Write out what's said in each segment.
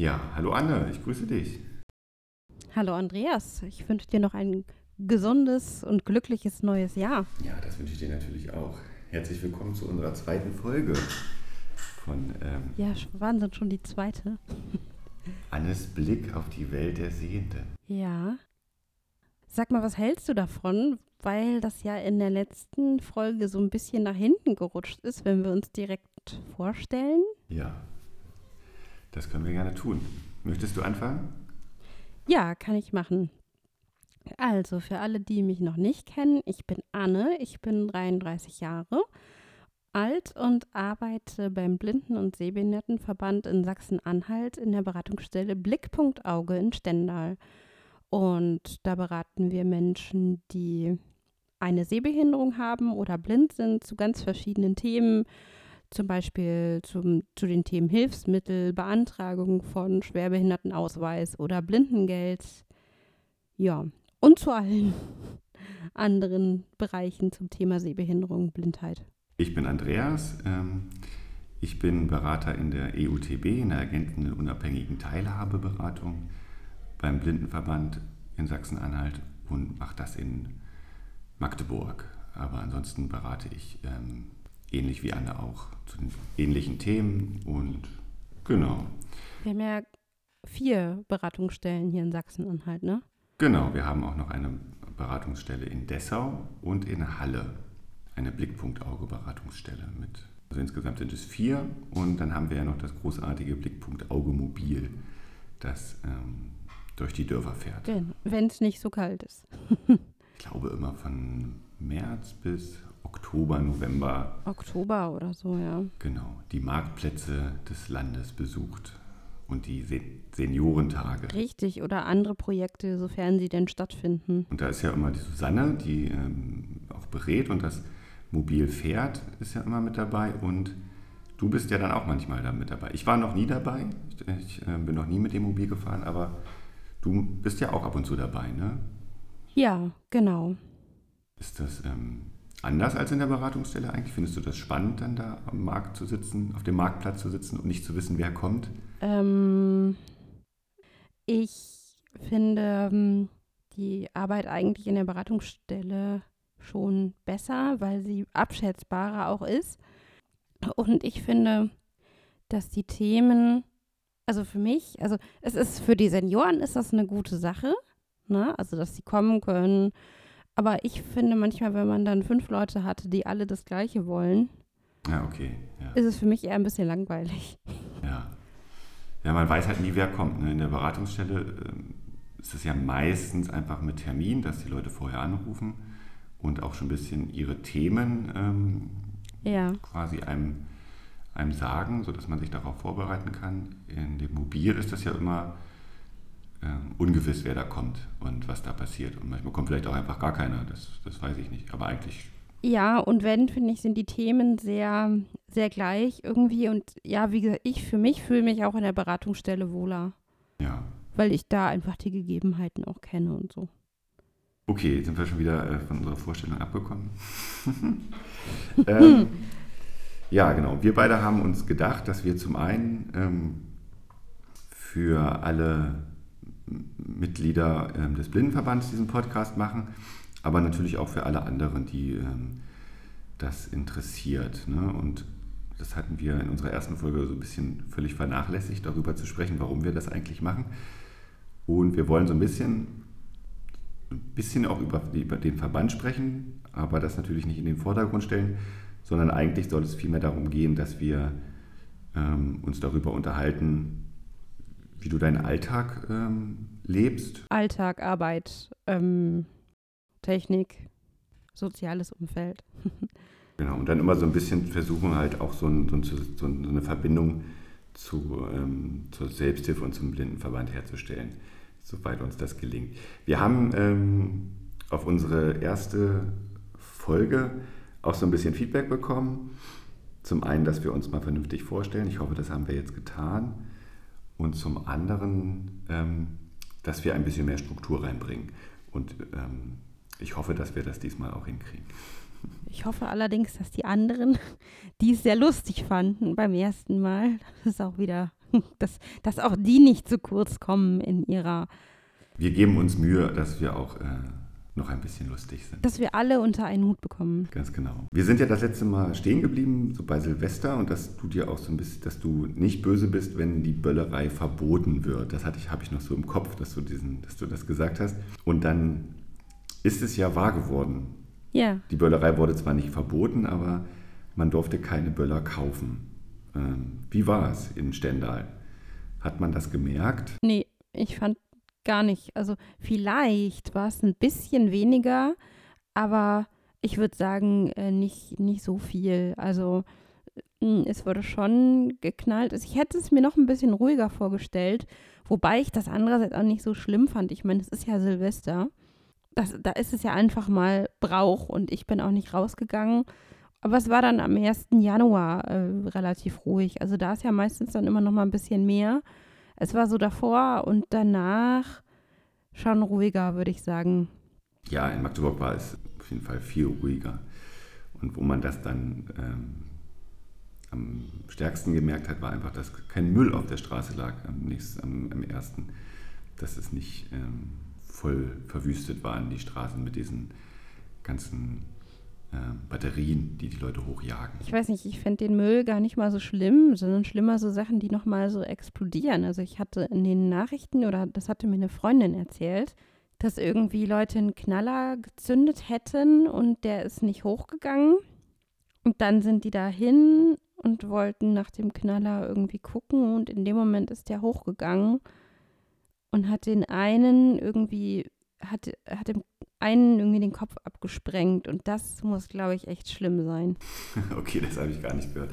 Ja, hallo Anne, ich grüße dich. Hallo Andreas, ich wünsche dir noch ein gesundes und glückliches neues Jahr. Ja, das wünsche ich dir natürlich auch. Herzlich willkommen zu unserer zweiten Folge von ähm, Ja, Wahnsinn, schon die zweite. Annes Blick auf die Welt der Sehenden. Ja. Sag mal, was hältst du davon? Weil das ja in der letzten Folge so ein bisschen nach hinten gerutscht ist, wenn wir uns direkt vorstellen. Ja, das können wir gerne tun. Möchtest du anfangen? Ja, kann ich machen. Also, für alle, die mich noch nicht kennen, ich bin Anne, ich bin 33 Jahre alt und arbeite beim Blinden- und Sehbehindertenverband in Sachsen-Anhalt in der Beratungsstelle Blickpunkt Auge in Stendal. Und da beraten wir Menschen, die eine Sehbehinderung haben oder blind sind, zu ganz verschiedenen Themen, zum Beispiel zum, zu den Themen Hilfsmittel, Beantragung von Schwerbehindertenausweis oder Blindengeld. Ja, und zu allen anderen Bereichen zum Thema Sehbehinderung, Blindheit. Ich bin Andreas. Ähm, ich bin Berater in der EUTB, in der ergänzenden unabhängigen Teilhabeberatung beim Blindenverband in Sachsen-Anhalt und mache das in Magdeburg. Aber ansonsten berate ich ähm, ähnlich wie Anne auch zu den ähnlichen Themen und genau. Wir haben ja vier Beratungsstellen hier in Sachsen-Anhalt, ne? Genau, wir haben auch noch eine Beratungsstelle in Dessau und in Halle. Eine Blickpunkt-Auge-Beratungsstelle mit. Also insgesamt sind es vier und dann haben wir ja noch das großartige Blickpunkt-Auge-Mobil, das ähm, durch die Dörfer fährt. Wenn es nicht so kalt ist. ich glaube immer von März bis Oktober, November. Oktober oder so, ja. Genau, die Marktplätze des Landes besucht und die Seniorentage. Richtig, oder andere Projekte, sofern sie denn stattfinden. Und da ist ja immer die Susanne, die ähm, auch berät und das Mobil fährt, ist ja immer mit dabei und du bist ja dann auch manchmal da mit dabei. Ich war noch nie dabei, ich, ich äh, bin noch nie mit dem Mobil gefahren, aber du bist ja auch ab und zu dabei, ne? Ja, genau. Ist das ähm, anders als in der Beratungsstelle eigentlich? Findest du das spannend, dann da am Markt zu sitzen, auf dem Marktplatz zu sitzen und nicht zu wissen, wer kommt? Ähm, ich finde ähm, die Arbeit eigentlich in der Beratungsstelle schon besser, weil sie abschätzbarer auch ist. Und ich finde, dass die Themen, also für mich, also es ist für die Senioren ist das eine gute Sache, ne? Also dass sie kommen können. Aber ich finde manchmal, wenn man dann fünf Leute hatte, die alle das Gleiche wollen, ja, okay, ja. ist es für mich eher ein bisschen langweilig. Ja. Ja, man weiß halt nie, wer kommt. Ne? In der Beratungsstelle äh, ist es ja meistens einfach mit Termin, dass die Leute vorher anrufen und auch schon ein bisschen ihre Themen ähm, ja. quasi einem, einem sagen, sodass man sich darauf vorbereiten kann. In dem Mobil ist das ja immer ähm, ungewiss, wer da kommt und was da passiert. Und manchmal kommt vielleicht auch einfach gar keiner, das, das weiß ich nicht. Aber eigentlich. Ja, und wenn, finde ich, sind die Themen sehr, sehr gleich irgendwie. Und ja, wie gesagt, ich für mich fühle mich auch in der Beratungsstelle wohler. Ja. Weil ich da einfach die Gegebenheiten auch kenne und so. Okay, jetzt sind wir schon wieder äh, von unserer Vorstellung abgekommen. ähm, ja, genau. Wir beide haben uns gedacht, dass wir zum einen ähm, für alle Mitglieder ähm, des Blindenverbands diesen Podcast machen, aber natürlich auch für alle anderen, die ähm, das interessiert. Ne? Und das hatten wir in unserer ersten Folge so ein bisschen völlig vernachlässigt, darüber zu sprechen, warum wir das eigentlich machen. Und wir wollen so ein bisschen ein bisschen auch über, über den Verband sprechen, aber das natürlich nicht in den Vordergrund stellen, sondern eigentlich soll es vielmehr darum gehen, dass wir ähm, uns darüber unterhalten, wie du deinen Alltag ähm, lebst. Alltag, Arbeit, ähm, Technik, soziales Umfeld. genau, und dann immer so ein bisschen versuchen halt auch so, ein, so, so eine Verbindung zu, ähm, zur Selbsthilfe und zum Blindenverband herzustellen soweit uns das gelingt. Wir haben ähm, auf unsere erste Folge auch so ein bisschen Feedback bekommen. Zum einen, dass wir uns mal vernünftig vorstellen. Ich hoffe, das haben wir jetzt getan. Und zum anderen, ähm, dass wir ein bisschen mehr Struktur reinbringen. Und ähm, ich hoffe, dass wir das diesmal auch hinkriegen. Ich hoffe allerdings, dass die anderen, die es sehr lustig fanden beim ersten Mal, das auch wieder dass, dass auch die nicht zu kurz kommen in ihrer. Wir geben uns Mühe, dass wir auch äh, noch ein bisschen lustig sind. Dass wir alle unter einen Hut bekommen. Ganz genau. Wir sind ja das letzte Mal stehen geblieben, so bei Silvester, und dass du dir auch so ein bisschen, dass du nicht böse bist, wenn die Böllerei verboten wird. Das hatte ich, habe ich noch so im Kopf, dass du diesen, dass du das gesagt hast. Und dann ist es ja wahr geworden. Ja. Die Böllerei wurde zwar nicht verboten, aber man durfte keine Böller kaufen. Ähm, wie war es in Stendal? Hat man das gemerkt? Nee, ich fand gar nicht. Also vielleicht war es ein bisschen weniger, aber ich würde sagen, äh, nicht, nicht so viel. Also mh, es wurde schon geknallt. Also, ich hätte es mir noch ein bisschen ruhiger vorgestellt, wobei ich das andererseits auch nicht so schlimm fand. Ich meine, es ist ja Silvester. Das, da ist es ja einfach mal Brauch und ich bin auch nicht rausgegangen. Aber es war dann am 1. Januar äh, relativ ruhig. Also da ist ja meistens dann immer noch mal ein bisschen mehr. Es war so davor und danach schon ruhiger, würde ich sagen. Ja, in Magdeburg war es auf jeden Fall viel ruhiger. Und wo man das dann ähm, am stärksten gemerkt hat, war einfach, dass kein Müll auf der Straße lag am, nächsten, am, am ersten. Dass es nicht ähm, voll verwüstet waren, die Straßen mit diesen ganzen äh, Batterien, die die Leute hochjagen. Ich weiß nicht, ich fände den Müll gar nicht mal so schlimm, sondern schlimmer so Sachen, die nochmal so explodieren. Also ich hatte in den Nachrichten, oder das hatte mir eine Freundin erzählt, dass irgendwie Leute einen Knaller gezündet hätten und der ist nicht hochgegangen. Und dann sind die dahin und wollten nach dem Knaller irgendwie gucken und in dem Moment ist der hochgegangen und hat den einen irgendwie, hat, hat dem einen irgendwie den Kopf abgesprengt und das muss, glaube ich, echt schlimm sein. okay, das habe ich gar nicht gehört.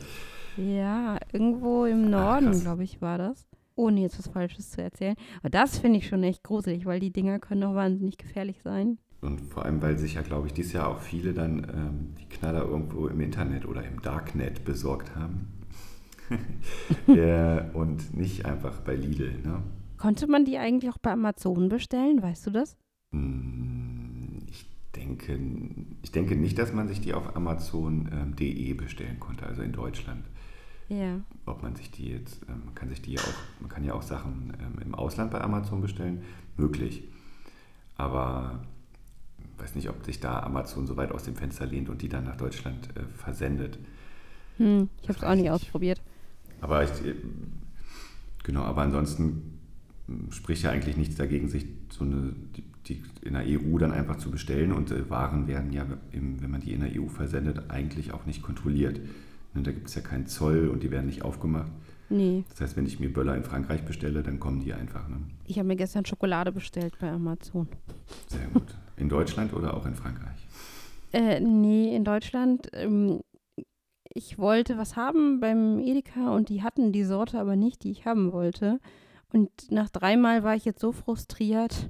Ja, irgendwo im Norden, glaube ich, war das. Ohne jetzt was Falsches zu erzählen. Aber das finde ich schon echt gruselig, weil die Dinger können auch wahnsinnig gefährlich sein. Und vor allem, weil sich ja, glaube ich, dieses Jahr auch viele dann ähm, die Knaller irgendwo im Internet oder im Darknet besorgt haben. ja, und nicht einfach bei Lidl. Ne? Konnte man die eigentlich auch bei Amazon bestellen? Weißt du das? Hm, ich denke, ich denke nicht, dass man sich die auf Amazon.de ähm, bestellen konnte, also in Deutschland. Ja. Ob man sich die jetzt, ähm, man kann sich die auch, man kann ja auch Sachen ähm, im Ausland bei Amazon bestellen, möglich. Aber ich weiß nicht, ob sich da Amazon so weit aus dem Fenster lehnt und die dann nach Deutschland äh, versendet. Hm, ich habe es auch nicht ausprobiert. Aber ich, äh, genau, aber ansonsten spricht ja eigentlich nichts dagegen, sich so eine, die, die in der EU dann einfach zu bestellen und äh, Waren werden ja, im, wenn man die in der EU versendet, eigentlich auch nicht kontrolliert. Ne, da gibt es ja keinen Zoll und die werden nicht aufgemacht. Nee. Das heißt, wenn ich mir Böller in Frankreich bestelle, dann kommen die einfach. Ne? Ich habe mir gestern Schokolade bestellt bei Amazon. Sehr gut. In Deutschland oder auch in Frankreich? Äh, nee, in Deutschland. Ähm, ich wollte was haben beim Edeka und die hatten die Sorte aber nicht, die ich haben wollte. Und nach dreimal war ich jetzt so frustriert,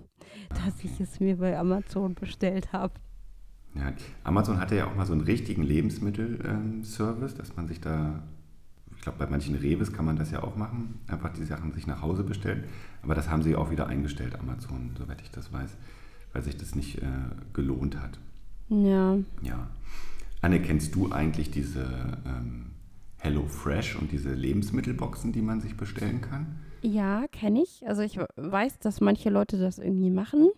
dass ich es mir bei Amazon bestellt habe. Ja, Amazon hatte ja auch mal so einen richtigen Lebensmittelservice, dass man sich da, ich glaube, bei manchen Reves kann man das ja auch machen, einfach die Sachen sich nach Hause bestellen. Aber das haben sie auch wieder eingestellt, Amazon, soweit ich das weiß, weil sich das nicht äh, gelohnt hat. Ja. Ja. Anne, kennst du eigentlich diese ähm, Hello Fresh und diese Lebensmittelboxen, die man sich bestellen kann? Ja, kenne ich. Also ich weiß, dass manche Leute das irgendwie machen.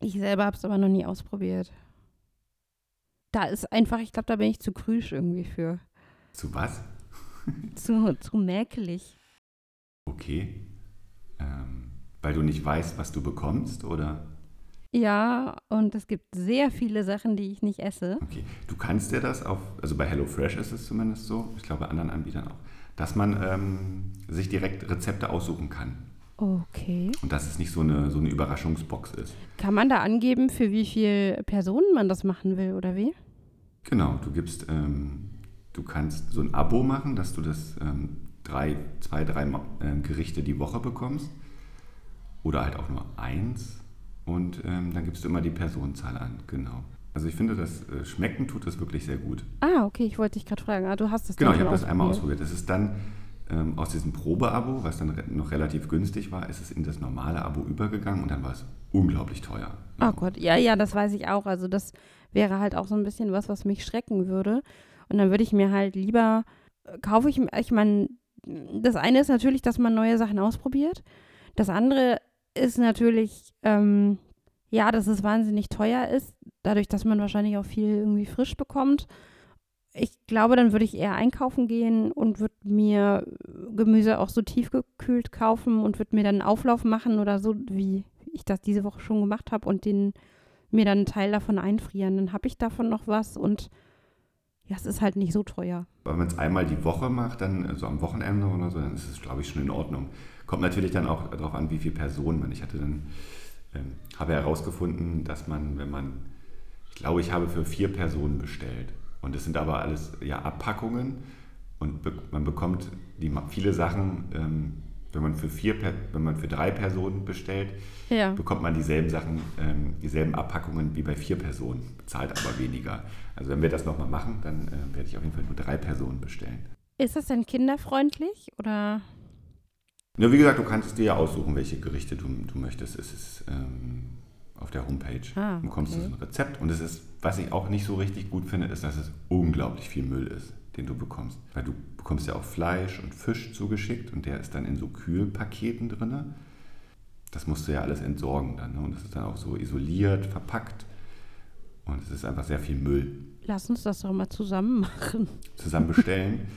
Ich selber habe es aber noch nie ausprobiert. Da ist einfach, ich glaube, da bin ich zu krüsch irgendwie für. Zu was? zu, zu mäkelig. Okay. Ähm, weil du nicht weißt, was du bekommst, oder? Ja, und es gibt sehr viele Sachen, die ich nicht esse. Okay, du kannst dir das auf, also bei HelloFresh ist es zumindest so, ich glaube bei anderen Anbietern auch, dass man ähm, sich direkt Rezepte aussuchen kann. Okay. Und dass es nicht so eine, so eine Überraschungsbox ist. Kann man da angeben, für wie viele Personen man das machen will, oder wie? Genau, du gibst, ähm, du kannst so ein Abo machen, dass du das ähm, drei, zwei, drei äh, Gerichte die Woche bekommst. Oder halt auch nur eins und ähm, dann gibst du immer die Personenzahl an, genau. Also ich finde, das äh, Schmecken tut das wirklich sehr gut. Ah, okay, ich wollte dich gerade fragen. Ah, du hast das Genau, ich habe das einmal ausprobiert. Das ist dann ähm, aus diesem Probeabo, was dann re noch relativ günstig war, ist es in das normale Abo übergegangen und dann war es unglaublich teuer. Oh Gott, ja, ja, das weiß ich auch. Also das wäre halt auch so ein bisschen was, was mich schrecken würde. Und dann würde ich mir halt lieber, äh, kaufe ich, ich meine, das eine ist natürlich, dass man neue Sachen ausprobiert. Das andere ist natürlich, ähm, ja, dass es wahnsinnig teuer ist, dadurch, dass man wahrscheinlich auch viel irgendwie frisch bekommt. Ich glaube, dann würde ich eher einkaufen gehen und würde mir Gemüse auch so tiefgekühlt kaufen und würde mir dann einen Auflauf machen oder so, wie ich das diese Woche schon gemacht habe und den mir dann einen Teil davon einfrieren. Dann habe ich davon noch was und ja, es ist halt nicht so teuer. Wenn man es einmal die Woche macht, dann so also am Wochenende oder so, dann ist es, glaube ich, schon in Ordnung. Kommt natürlich dann auch darauf an, wie viele Personen man. Ich hatte dann, ähm, habe herausgefunden, dass man, wenn man, glaube, ich habe für vier Personen bestellt. Und es sind aber alles ja Abpackungen und be man bekommt die, viele Sachen ähm, wenn man für vier, wenn man für drei Personen bestellt, ja. bekommt man dieselben Sachen, ähm, dieselben Abpackungen wie bei vier Personen, bezahlt aber weniger. Also wenn wir das nochmal machen, dann äh, werde ich auf jeden Fall nur drei Personen bestellen. Ist das denn kinderfreundlich oder? Ja, wie gesagt, du kannst dir ja aussuchen, welche Gerichte du, du möchtest. Es ist ähm, auf der Homepage. Ah, du bekommst okay. ein Rezept und es ist, was ich auch nicht so richtig gut finde, ist, dass es unglaublich viel Müll ist den du bekommst. Weil du bekommst ja auch Fleisch und Fisch zugeschickt und der ist dann in so Kühlpaketen drin. Das musst du ja alles entsorgen dann. Ne? Und das ist dann auch so isoliert, verpackt. Und es ist einfach sehr viel Müll. Lass uns das doch mal zusammen machen. Zusammen bestellen.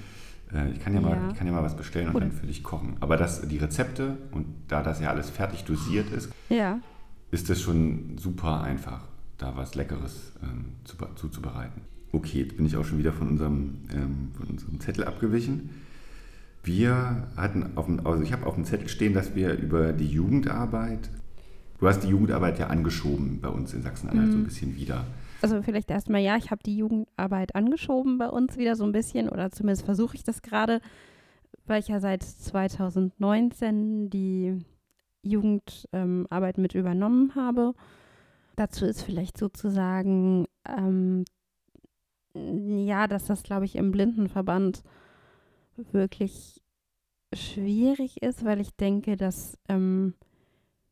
Äh, ich, kann ja, ja. Mal, ich kann ja mal was bestellen und Oder. dann für dich kochen. Aber das, die Rezepte und da das ja alles fertig dosiert ist, ja. Ist es schon super einfach, da was Leckeres ähm, zu, zuzubereiten. Okay, jetzt bin ich auch schon wieder von unserem, ähm, von unserem Zettel abgewichen. Wir hatten auf dem, also ich habe auf dem Zettel stehen, dass wir über die Jugendarbeit, du hast die Jugendarbeit ja angeschoben bei uns in Sachsen-Anhalt mhm. so ein mhm. bisschen wieder. Also vielleicht erstmal ja, ich habe die Jugendarbeit angeschoben bei uns wieder so ein bisschen oder zumindest versuche ich das gerade, weil ich ja seit 2019 die Jugendarbeit ähm, mit übernommen habe. Dazu ist vielleicht sozusagen ähm, ja, dass das, glaube ich, im Blindenverband wirklich schwierig ist, weil ich denke, dass, ähm,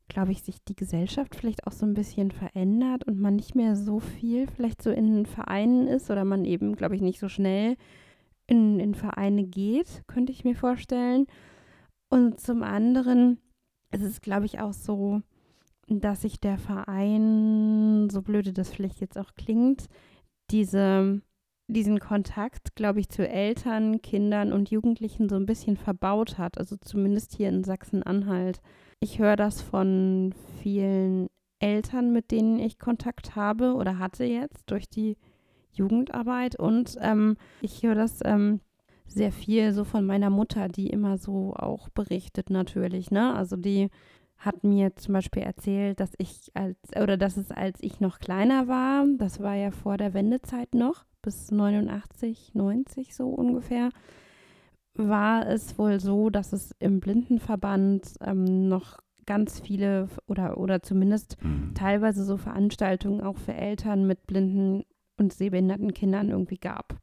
glaube ich, sich die Gesellschaft vielleicht auch so ein bisschen verändert und man nicht mehr so viel vielleicht so in Vereinen ist oder man eben, glaube ich, nicht so schnell in, in Vereine geht, könnte ich mir vorstellen. Und zum anderen ist es, glaube ich, auch so, dass sich der Verein, so blöde das vielleicht jetzt auch klingt, diese diesen Kontakt, glaube ich, zu Eltern, Kindern und Jugendlichen so ein bisschen verbaut hat. Also zumindest hier in Sachsen-Anhalt. Ich höre das von vielen Eltern, mit denen ich Kontakt habe oder hatte jetzt durch die Jugendarbeit. Und ähm, ich höre das ähm, sehr viel so von meiner Mutter, die immer so auch berichtet natürlich. Ne? Also die hat mir zum Beispiel erzählt, dass ich als, oder dass es als ich noch kleiner war, das war ja vor der Wendezeit noch, bis 89, 90 so ungefähr, war es wohl so, dass es im Blindenverband ähm, noch ganz viele oder, oder zumindest mhm. teilweise so Veranstaltungen auch für Eltern mit blinden und sehbehinderten Kindern irgendwie gab.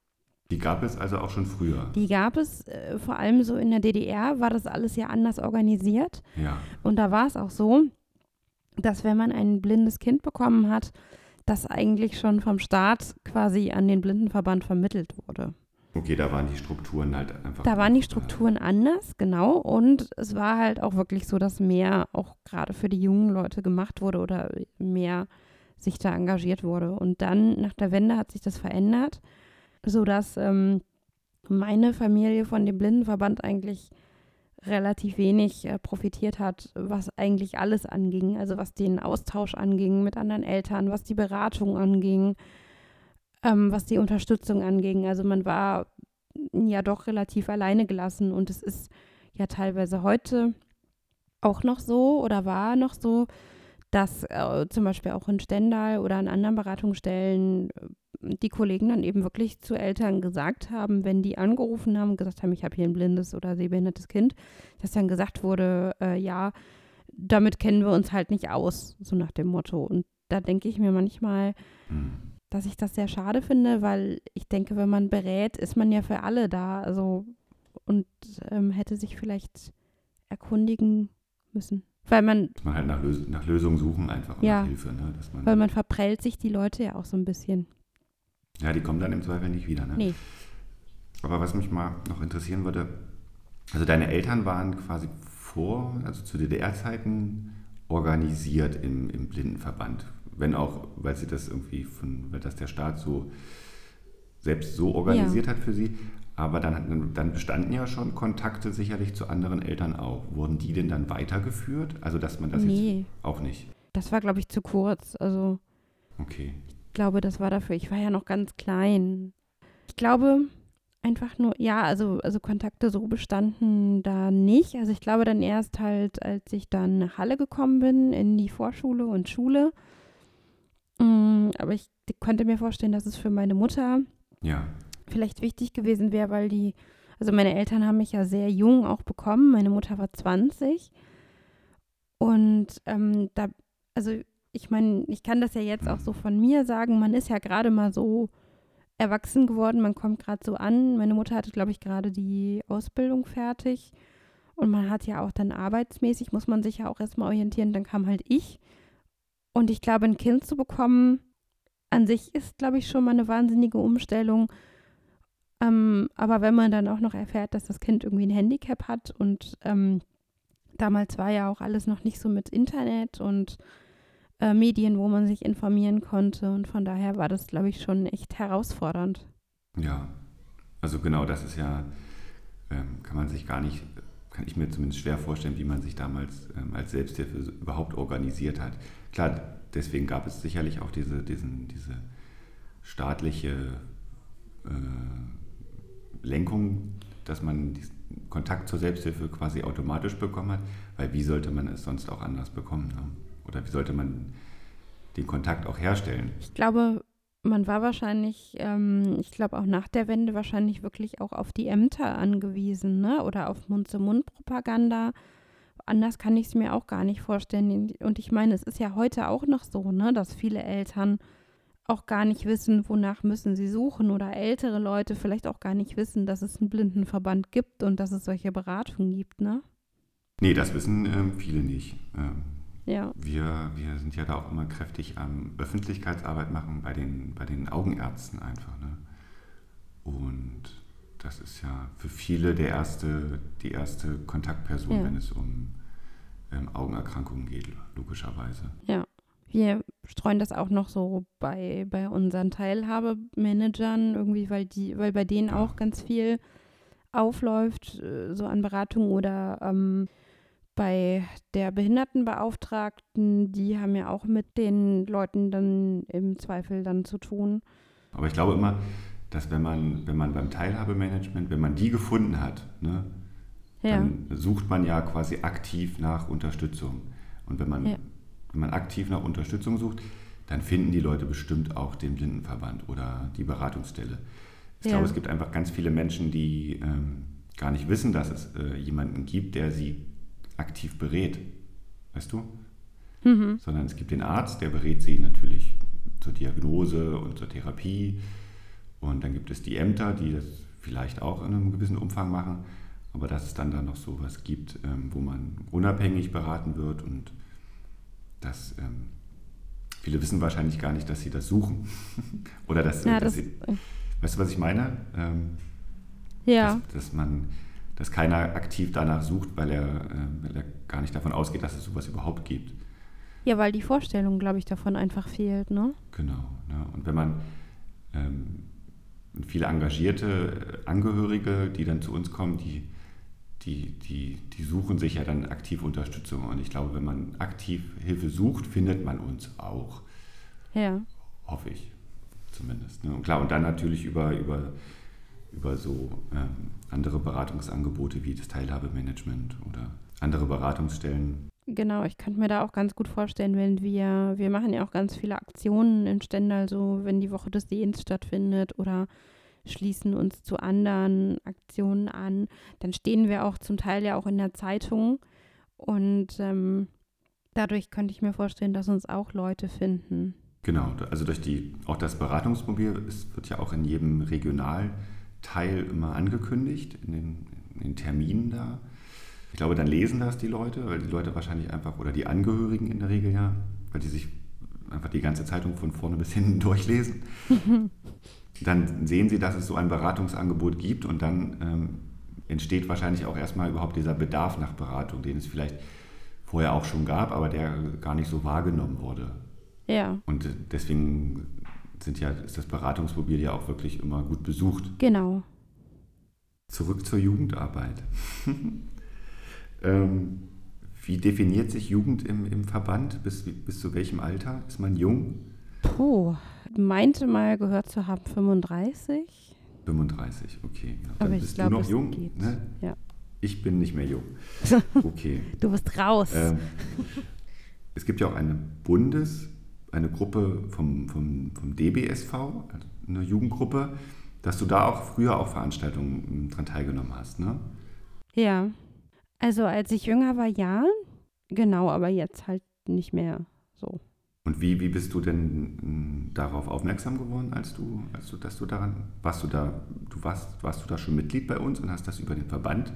Die gab es also auch schon früher. Die gab es äh, vor allem so in der DDR, war das alles ja anders organisiert. Ja. Und da war es auch so, dass wenn man ein blindes Kind bekommen hat, das eigentlich schon vom Staat quasi an den Blindenverband vermittelt wurde. Okay, da waren die Strukturen halt einfach. Da waren die Strukturen äh, anders, genau. Und es war halt auch wirklich so, dass mehr auch gerade für die jungen Leute gemacht wurde oder mehr sich da engagiert wurde. Und dann nach der Wende hat sich das verändert, sodass ähm, meine Familie von dem Blindenverband eigentlich relativ wenig äh, profitiert hat, was eigentlich alles anging. Also was den Austausch anging mit anderen Eltern, was die Beratung anging, ähm, was die Unterstützung anging. Also man war ja doch relativ alleine gelassen und es ist ja teilweise heute auch noch so oder war noch so, dass äh, zum Beispiel auch in Stendal oder an anderen Beratungsstellen äh, die Kollegen dann eben wirklich zu Eltern gesagt haben, wenn die angerufen haben und gesagt haben, ich habe hier ein blindes oder sehbehindertes Kind, dass dann gesagt wurde, äh, ja, damit kennen wir uns halt nicht aus, so nach dem Motto. Und da denke ich mir manchmal, mhm. dass ich das sehr schade finde, weil ich denke, wenn man berät, ist man ja für alle da. Also und ähm, hätte sich vielleicht erkundigen müssen. Weil man. Dass man halt nach, Lös nach Lösungen suchen einfach ja, nach Hilfe. Ne? Man, weil man verprellt sich die Leute ja auch so ein bisschen. Ja, die kommen dann im Zweifel nicht wieder. Ne? Nee. Aber was mich mal noch interessieren würde, Also deine Eltern waren quasi vor, also zu DDR-Zeiten organisiert im, im Blindenverband. Wenn auch, weil sie das irgendwie von, weil das der Staat so selbst so organisiert ja. hat für sie. Aber dann, dann bestanden ja schon Kontakte sicherlich zu anderen Eltern auch. Wurden die denn dann weitergeführt? Also dass man das nee. jetzt auch nicht. Das war, glaube ich, zu kurz. Also okay. ich glaube, das war dafür. Ich war ja noch ganz klein. Ich glaube, einfach nur, ja, also, also Kontakte so bestanden da nicht. Also ich glaube dann erst halt, als ich dann nach Halle gekommen bin, in die Vorschule und Schule. Mm, aber ich konnte mir vorstellen, dass es für meine Mutter ja. Vielleicht wichtig gewesen wäre, weil die, also meine Eltern haben mich ja sehr jung auch bekommen. Meine Mutter war 20. Und ähm, da, also ich meine, ich kann das ja jetzt auch so von mir sagen, man ist ja gerade mal so erwachsen geworden, man kommt gerade so an. Meine Mutter hatte, glaube ich, gerade die Ausbildung fertig. Und man hat ja auch dann arbeitsmäßig, muss man sich ja auch erstmal orientieren. Dann kam halt ich. Und ich glaube, ein Kind zu bekommen, an sich ist, glaube ich, schon mal eine wahnsinnige Umstellung. Ähm, aber wenn man dann auch noch erfährt, dass das Kind irgendwie ein Handicap hat und ähm, damals war ja auch alles noch nicht so mit Internet und äh, Medien, wo man sich informieren konnte. Und von daher war das, glaube ich, schon echt herausfordernd. Ja, also genau, das ist ja, ähm, kann man sich gar nicht, kann ich mir zumindest schwer vorstellen, wie man sich damals ähm, als Selbsthilfe überhaupt organisiert hat. Klar, deswegen gab es sicherlich auch diese, diesen, diese staatliche äh, Lenkung, dass man Kontakt zur Selbsthilfe quasi automatisch bekommen hat, weil wie sollte man es sonst auch anders bekommen? Ne? Oder wie sollte man den Kontakt auch herstellen? Ich glaube, man war wahrscheinlich, ähm, ich glaube auch nach der Wende wahrscheinlich wirklich auch auf die Ämter angewiesen, ne? Oder auf Mund-zu-Mund-Propaganda. Anders kann ich es mir auch gar nicht vorstellen. Und ich meine, es ist ja heute auch noch so, ne, dass viele Eltern auch gar nicht wissen, wonach müssen sie suchen oder ältere Leute vielleicht auch gar nicht wissen, dass es einen Blindenverband gibt und dass es solche Beratungen gibt, ne? Nee, das wissen ähm, viele nicht. Ähm, ja. Wir, wir sind ja da auch immer kräftig am Öffentlichkeitsarbeit machen bei den, bei den Augenärzten einfach. Ne? Und das ist ja für viele der erste, die erste Kontaktperson, ja. wenn es um ähm, Augenerkrankungen geht, logischerweise. Ja. Wir streuen das auch noch so bei, bei unseren Teilhabemanagern irgendwie, weil die, weil bei denen auch ganz viel aufläuft, äh, so an Beratung oder ähm, bei der Behindertenbeauftragten, die haben ja auch mit den Leuten dann im Zweifel dann zu tun. Aber ich glaube immer, dass wenn man, wenn man beim Teilhabemanagement, wenn man die gefunden hat, ne, ja. dann sucht man ja quasi aktiv nach Unterstützung. Und wenn man, ja. Wenn man aktiv nach Unterstützung sucht, dann finden die Leute bestimmt auch den Blindenverband oder die Beratungsstelle. Ich ja. glaube, es gibt einfach ganz viele Menschen, die ähm, gar nicht wissen, dass es äh, jemanden gibt, der sie aktiv berät. Weißt du? Mhm. Sondern es gibt den Arzt, der berät sie natürlich zur Diagnose und zur Therapie. Und dann gibt es die Ämter, die das vielleicht auch in einem gewissen Umfang machen. Aber dass es dann da noch sowas gibt, ähm, wo man unabhängig beraten wird und das ähm, viele wissen wahrscheinlich gar nicht, dass sie das suchen. Oder dass, ja, dass das sie, weißt du, was ich meine? Ähm, ja. Dass, dass man dass keiner aktiv danach sucht, weil er, äh, weil er gar nicht davon ausgeht, dass es sowas überhaupt gibt. Ja, weil die Vorstellung, glaube ich, davon einfach fehlt, ne? Genau. Ne? Und wenn man ähm, viele engagierte Angehörige, die dann zu uns kommen, die, die, die, die suchen sich ja dann aktiv Unterstützung. Und ich glaube, wenn man aktiv Hilfe sucht, findet man uns auch. Ja. Hoffe ich zumindest. Ne? Und klar, und dann natürlich über, über über so ähm, andere Beratungsangebote wie das Teilhabemanagement oder andere Beratungsstellen. Genau, ich könnte mir da auch ganz gut vorstellen, wenn wir, wir machen ja auch ganz viele Aktionen in Stendal, so wenn die Woche des Sehens stattfindet oder schließen uns zu anderen Aktionen an, dann stehen wir auch zum Teil ja auch in der Zeitung und ähm, dadurch könnte ich mir vorstellen, dass uns auch Leute finden. Genau, also durch die, auch das Beratungsmobil, es wird ja auch in jedem Regional Teil immer angekündigt, in den, in den Terminen da. Ich glaube, dann lesen das die Leute, weil die Leute wahrscheinlich einfach, oder die Angehörigen in der Regel ja, weil die sich einfach die ganze Zeitung von vorne bis hinten durchlesen. dann sehen sie, dass es so ein Beratungsangebot gibt und dann ähm, entsteht wahrscheinlich auch erstmal überhaupt dieser Bedarf nach Beratung, den es vielleicht vorher auch schon gab, aber der gar nicht so wahrgenommen wurde. Ja. Und deswegen sind ja, ist das Beratungsmobil ja auch wirklich immer gut besucht. Genau. Zurück zur Jugendarbeit. ähm, wie definiert sich Jugend im, im Verband? Bis, bis zu welchem Alter ist man jung? Puh, meinte mal gehört zu haben 35. 35, okay. Ja, dann Aber bist glaub, du noch jung. Ne? Ja. Ich bin nicht mehr jung. Okay. du bist raus. Ähm, es gibt ja auch eine Bundes, eine Gruppe vom, vom, vom DBSV, eine Jugendgruppe, dass du da auch früher auch Veranstaltungen hm, dran teilgenommen hast, ne? Ja. Also als ich jünger war, ja. Genau, aber jetzt halt nicht mehr so. Und wie, wie bist du denn hm, darauf aufmerksam geworden, als du, als du, dass du daran, warst du da, du warst, warst du da schon Mitglied bei uns und hast das über den Verband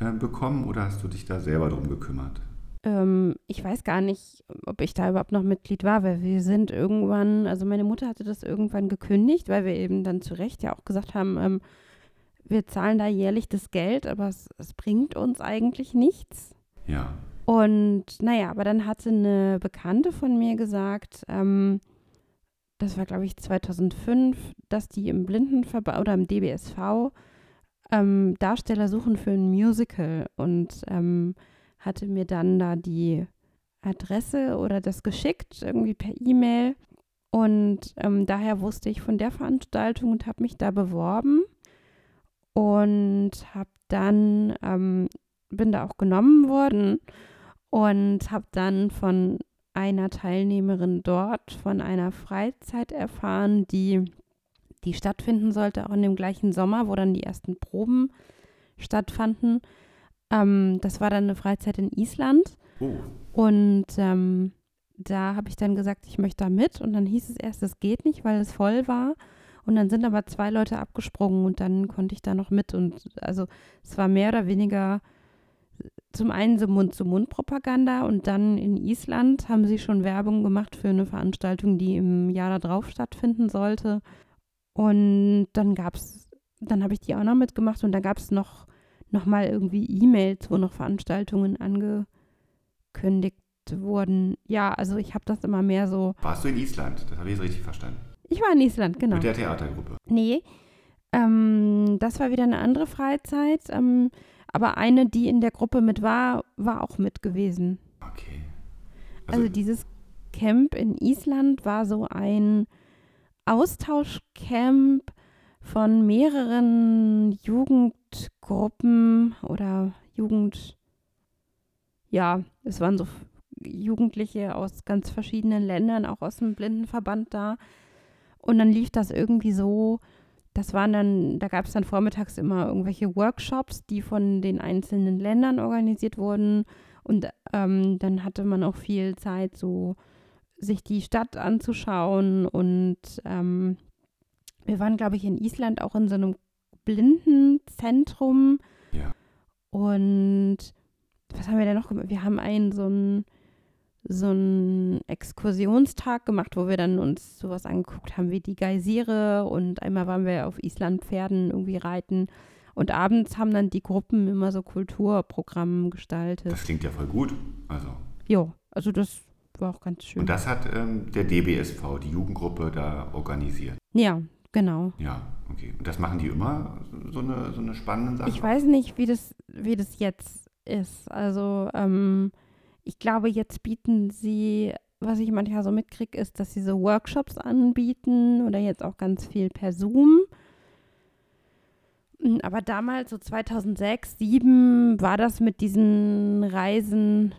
äh, bekommen oder hast du dich da selber drum gekümmert? Ähm, ich weiß gar nicht, ob ich da überhaupt noch Mitglied war, weil wir sind irgendwann, also meine Mutter hatte das irgendwann gekündigt, weil wir eben dann zu Recht ja auch gesagt haben, ähm, wir zahlen da jährlich das Geld, aber es, es bringt uns eigentlich nichts. Ja. Und naja, aber dann hatte eine Bekannte von mir gesagt, ähm, das war glaube ich 2005, dass die im Blindenverband oder im DBSV ähm, Darsteller suchen für ein Musical und ähm, hatte mir dann da die Adresse oder das geschickt, irgendwie per E-Mail. Und ähm, daher wusste ich von der Veranstaltung und habe mich da beworben und habe dann, ähm, bin da auch genommen worden und habe dann von einer Teilnehmerin dort von einer Freizeit erfahren, die, die stattfinden sollte, auch in dem gleichen Sommer, wo dann die ersten Proben stattfanden. Ähm, das war dann eine Freizeit in Island. Oh. Und ähm, da habe ich dann gesagt, ich möchte da mit. Und dann hieß es erst, es geht nicht, weil es voll war. Und dann sind aber zwei Leute abgesprungen und dann konnte ich da noch mit. Und also es war mehr oder weniger zum einen so Mund-zu-Mund-Propaganda und dann in Island haben sie schon Werbung gemacht für eine Veranstaltung, die im Jahr darauf stattfinden sollte. Und dann gab es, dann habe ich die auch noch mitgemacht und da gab es noch, noch mal irgendwie E-Mails, wo noch Veranstaltungen angekündigt wurden. Ja, also ich habe das immer mehr so. Warst du in Island? Das habe ich jetzt richtig verstanden. Ich war in Island, genau. Mit der Theatergruppe? Nee. Ähm, das war wieder eine andere Freizeit. Ähm, aber eine, die in der Gruppe mit war, war auch mit gewesen. Okay. Also, also dieses Camp in Island war so ein Austauschcamp von mehreren Jugendgruppen oder Jugend, ja, es waren so Jugendliche aus ganz verschiedenen Ländern, auch aus dem Blindenverband da. Und dann lief das irgendwie so, das waren dann, da gab es dann vormittags immer irgendwelche Workshops, die von den einzelnen Ländern organisiert wurden. Und ähm, dann hatte man auch viel Zeit, so sich die Stadt anzuschauen. Und ähm, wir waren, glaube ich, in Island auch in so einem Blindenzentrum. Ja. Und was haben wir denn noch gemacht? Wir haben einen so einen so einen Exkursionstag gemacht, wo wir dann uns sowas angeguckt haben wie die Geysire und einmal waren wir auf Island Pferden irgendwie reiten und abends haben dann die Gruppen immer so Kulturprogramme gestaltet. Das klingt ja voll gut. Also. Jo, also das war auch ganz schön. Und das hat ähm, der DBSV, die Jugendgruppe, da organisiert. Ja, genau. Ja, okay. Und das machen die immer so eine, so eine spannende Sache? Ich weiß nicht, wie das, wie das jetzt ist. Also, ähm, ich glaube, jetzt bieten sie, was ich manchmal so mitkriege, ist, dass sie so Workshops anbieten oder jetzt auch ganz viel per Zoom. Hm, aber damals, so 2006, 2007, war das mit diesen Reisen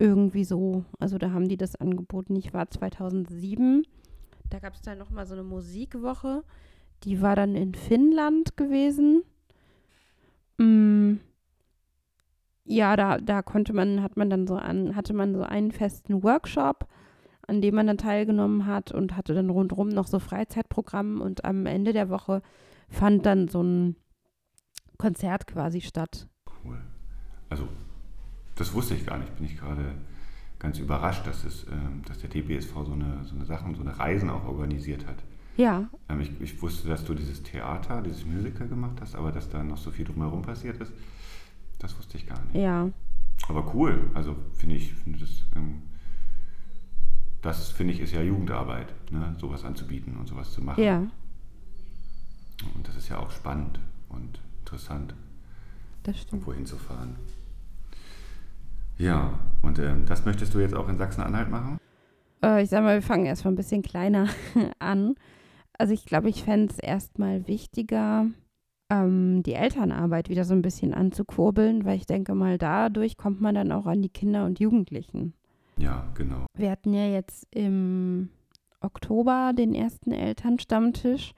irgendwie so. Also da haben die das angeboten. Ich war 2007. Da gab es dann nochmal so eine Musikwoche. Die war dann in Finnland gewesen. Mm ja, da, da konnte man, hat man dann so an, hatte man so einen festen Workshop, an dem man dann teilgenommen hat und hatte dann rundherum noch so Freizeitprogramm und am Ende der Woche fand dann so ein Konzert quasi statt. Cool. Also, das wusste ich gar nicht. Bin ich gerade ganz überrascht, dass, es, äh, dass der DBSV so eine, so eine Sachen, so eine Reisen auch organisiert hat. Ja. Ähm, ich, ich, wusste, dass du dieses Theater, dieses Musical gemacht hast, aber dass da noch so viel drumherum passiert ist, das wusste ich gar nicht. Ja. Aber cool, also finde ich, finde das, ähm, das finde ich ist ja Jugendarbeit, ne? sowas anzubieten und sowas zu machen. Ja. Und das ist ja auch spannend und interessant, Das stimmt. irgendwo hinzufahren. Ja, und ähm, das möchtest du jetzt auch in Sachsen-Anhalt machen? Äh, ich sag mal, wir fangen erstmal ein bisschen kleiner an. Also ich glaube, ich fände es erstmal wichtiger, ähm, die Elternarbeit wieder so ein bisschen anzukurbeln, weil ich denke mal, dadurch kommt man dann auch an die Kinder und Jugendlichen. Ja, genau. Wir hatten ja jetzt im Oktober den ersten Elternstammtisch.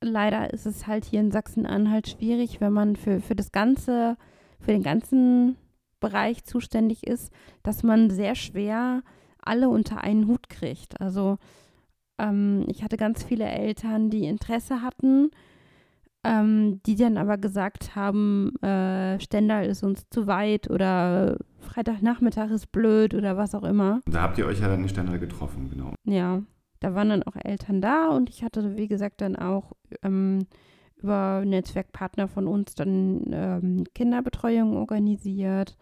Leider ist es halt hier in Sachsen-Anhalt schwierig, wenn man für, für das ganze, für den ganzen Bereich zuständig ist, dass man sehr schwer alle unter einen Hut kriegt. Also ähm, ich hatte ganz viele Eltern, die Interesse hatten, ähm, die dann aber gesagt haben, äh, Stendal ist uns zu weit oder Freitagnachmittag ist blöd oder was auch immer. Da habt ihr euch ja dann in Stendal getroffen, genau. Ja, da waren dann auch Eltern da und ich hatte, wie gesagt, dann auch ähm, über Netzwerkpartner von uns dann ähm, Kinderbetreuung organisiert.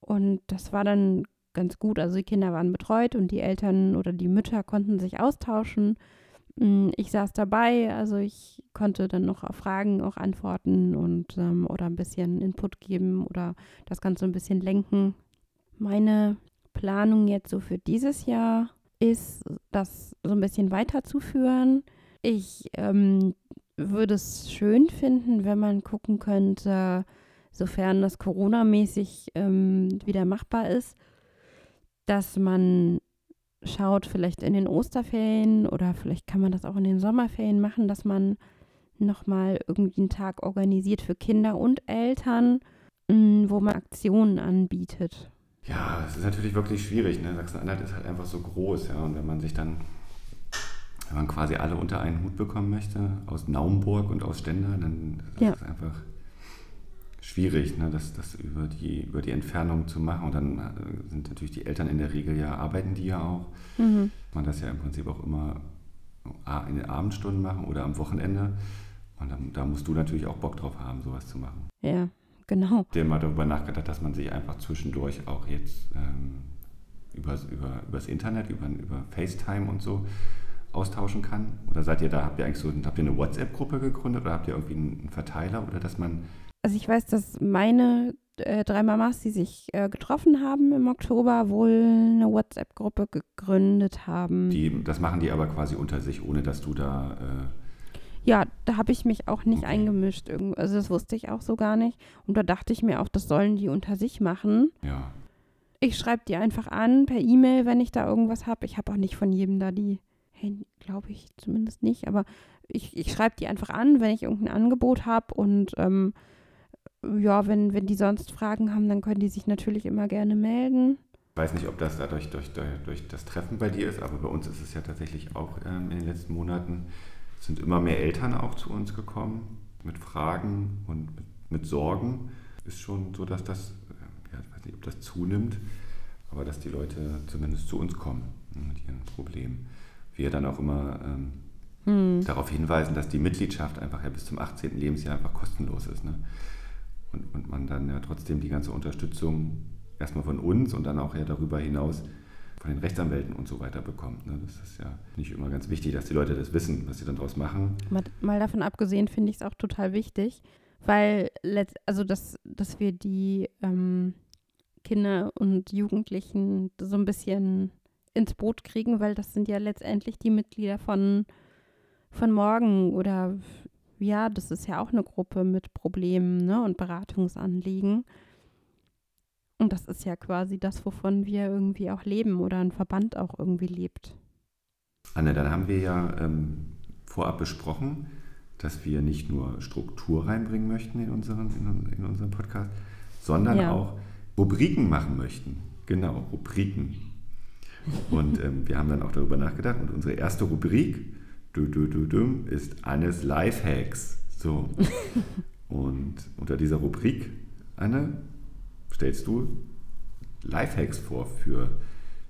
Und das war dann ganz gut. Also die Kinder waren betreut und die Eltern oder die Mütter konnten sich austauschen. Mm, Ich saß dabei, also ich konnte dann noch auf Fragen auch antworten und ähm, oder ein bisschen Input geben oder das Ganze ein bisschen lenken. Meine Planung jetzt so für dieses Jahr ist, das so ein bisschen weiterzuführen. Ich ähm, würde es schön finden, wenn man gucken könnte, sofern das Corona-mäßig ähm, wieder machbar ist, dass man schaut, vielleicht in den Osterferien oder vielleicht kann man das auch in den Sommerferien machen, dass man nochmal irgendwie einen Tag organisiert für Kinder und Eltern, mh, wo man Aktionen anbietet. Ja, es ist natürlich wirklich schwierig. Ne? Sachsen-Anhalt ist halt einfach so groß, ja. Und wenn man sich dann, wenn man quasi alle unter einen Hut bekommen möchte, aus Naumburg und aus Stendal, dann ist Ja. es einfach schwierig, ne? das, das über, die, über die Entfernung zu machen. Und dann äh, sind natürlich die Eltern in der Regel ja, arbeiten die ja auch. Mhm. Man das ja im Prinzip auch immer in den Abendstunden machen oder am Wochenende. Und dann, da musst du natürlich auch Bock drauf haben, sowas zu machen. Ja, genau. dir mal darüber nachgedacht, dass man sich einfach zwischendurch auch jetzt ähm, übers, über, übers Internet, über, über FaceTime und so austauschen kann? Oder seid ihr da, habt ihr eigentlich so, habt ihr eine WhatsApp-Gruppe gegründet oder habt ihr irgendwie einen Verteiler oder dass man, Also ich weiß, dass meine äh, drei Mamas, die sich äh, getroffen haben im Oktober, wohl eine WhatsApp-Gruppe gegründet haben. die, das machen die aber quasi unter sich, ohne dass du da, äh, Ja, da habe ich mich auch nicht Okay. eingemischt. Also das wusste ich auch so gar nicht. Und da dachte ich mir auch, das sollen die unter sich machen. ja, Ich schreibe die einfach an per E-Mail, wenn ich da irgendwas habe. Ich habe auch nicht von jedem da die Handy, glaube ich zumindest nicht. Aber ich, ich schreibe die einfach an, wenn ich irgendein Angebot habe. Und ähm, ja, wenn, wenn die sonst Fragen haben, dann können die sich natürlich immer gerne melden. Ich weiß nicht, ob das dadurch durch, durch, durch das Treffen bei dir ist, aber bei uns ist es ja tatsächlich auch ähm, in den letzten Monaten, sind immer mehr Eltern auch zu uns gekommen mit Fragen und mit, mit Sorgen. Ist schon so, dass das, äh, ja, ich weiß nicht, ob das zunimmt, aber dass die Leute zumindest zu uns kommen ne, mit ihren Problemen. Wir dann auch immer ähm, Hm. darauf hinweisen, dass die Mitgliedschaft einfach ja bis zum 18. Lebensjahr einfach kostenlos ist. Ne? Und, und man dann ja trotzdem die ganze Unterstützung erstmal von uns und dann auch ja darüber hinaus von den Rechtsanwälten und so weiter bekommt. Ne? Das ist ja nicht immer ganz wichtig, dass die Leute das wissen, was sie dann daraus machen. Mal, mal davon abgesehen finde ich es auch total wichtig, weil also dass, dass wir die ähm, Kinder und Jugendlichen so ein bisschen ins Boot kriegen, weil das sind ja letztendlich die Mitglieder von, von morgen oder ja, das ist ja auch eine Gruppe mit Problemen ne, und Beratungsanliegen. Und das ist ja quasi das, wovon wir irgendwie auch leben oder ein Verband auch irgendwie lebt. Anne, dann haben wir ja ähm, vorab besprochen, dass wir nicht nur Struktur reinbringen möchten in unseren, in, in unseren Podcast, sondern Ja. auch Rubriken machen möchten. Genau, Rubriken. Und ähm, wir haben dann auch darüber nachgedacht und unsere erste Rubrik du, du, du, du, ist Annes Lifehacks. So. Und unter dieser Rubrik, Anne, stellst du Lifehacks vor für,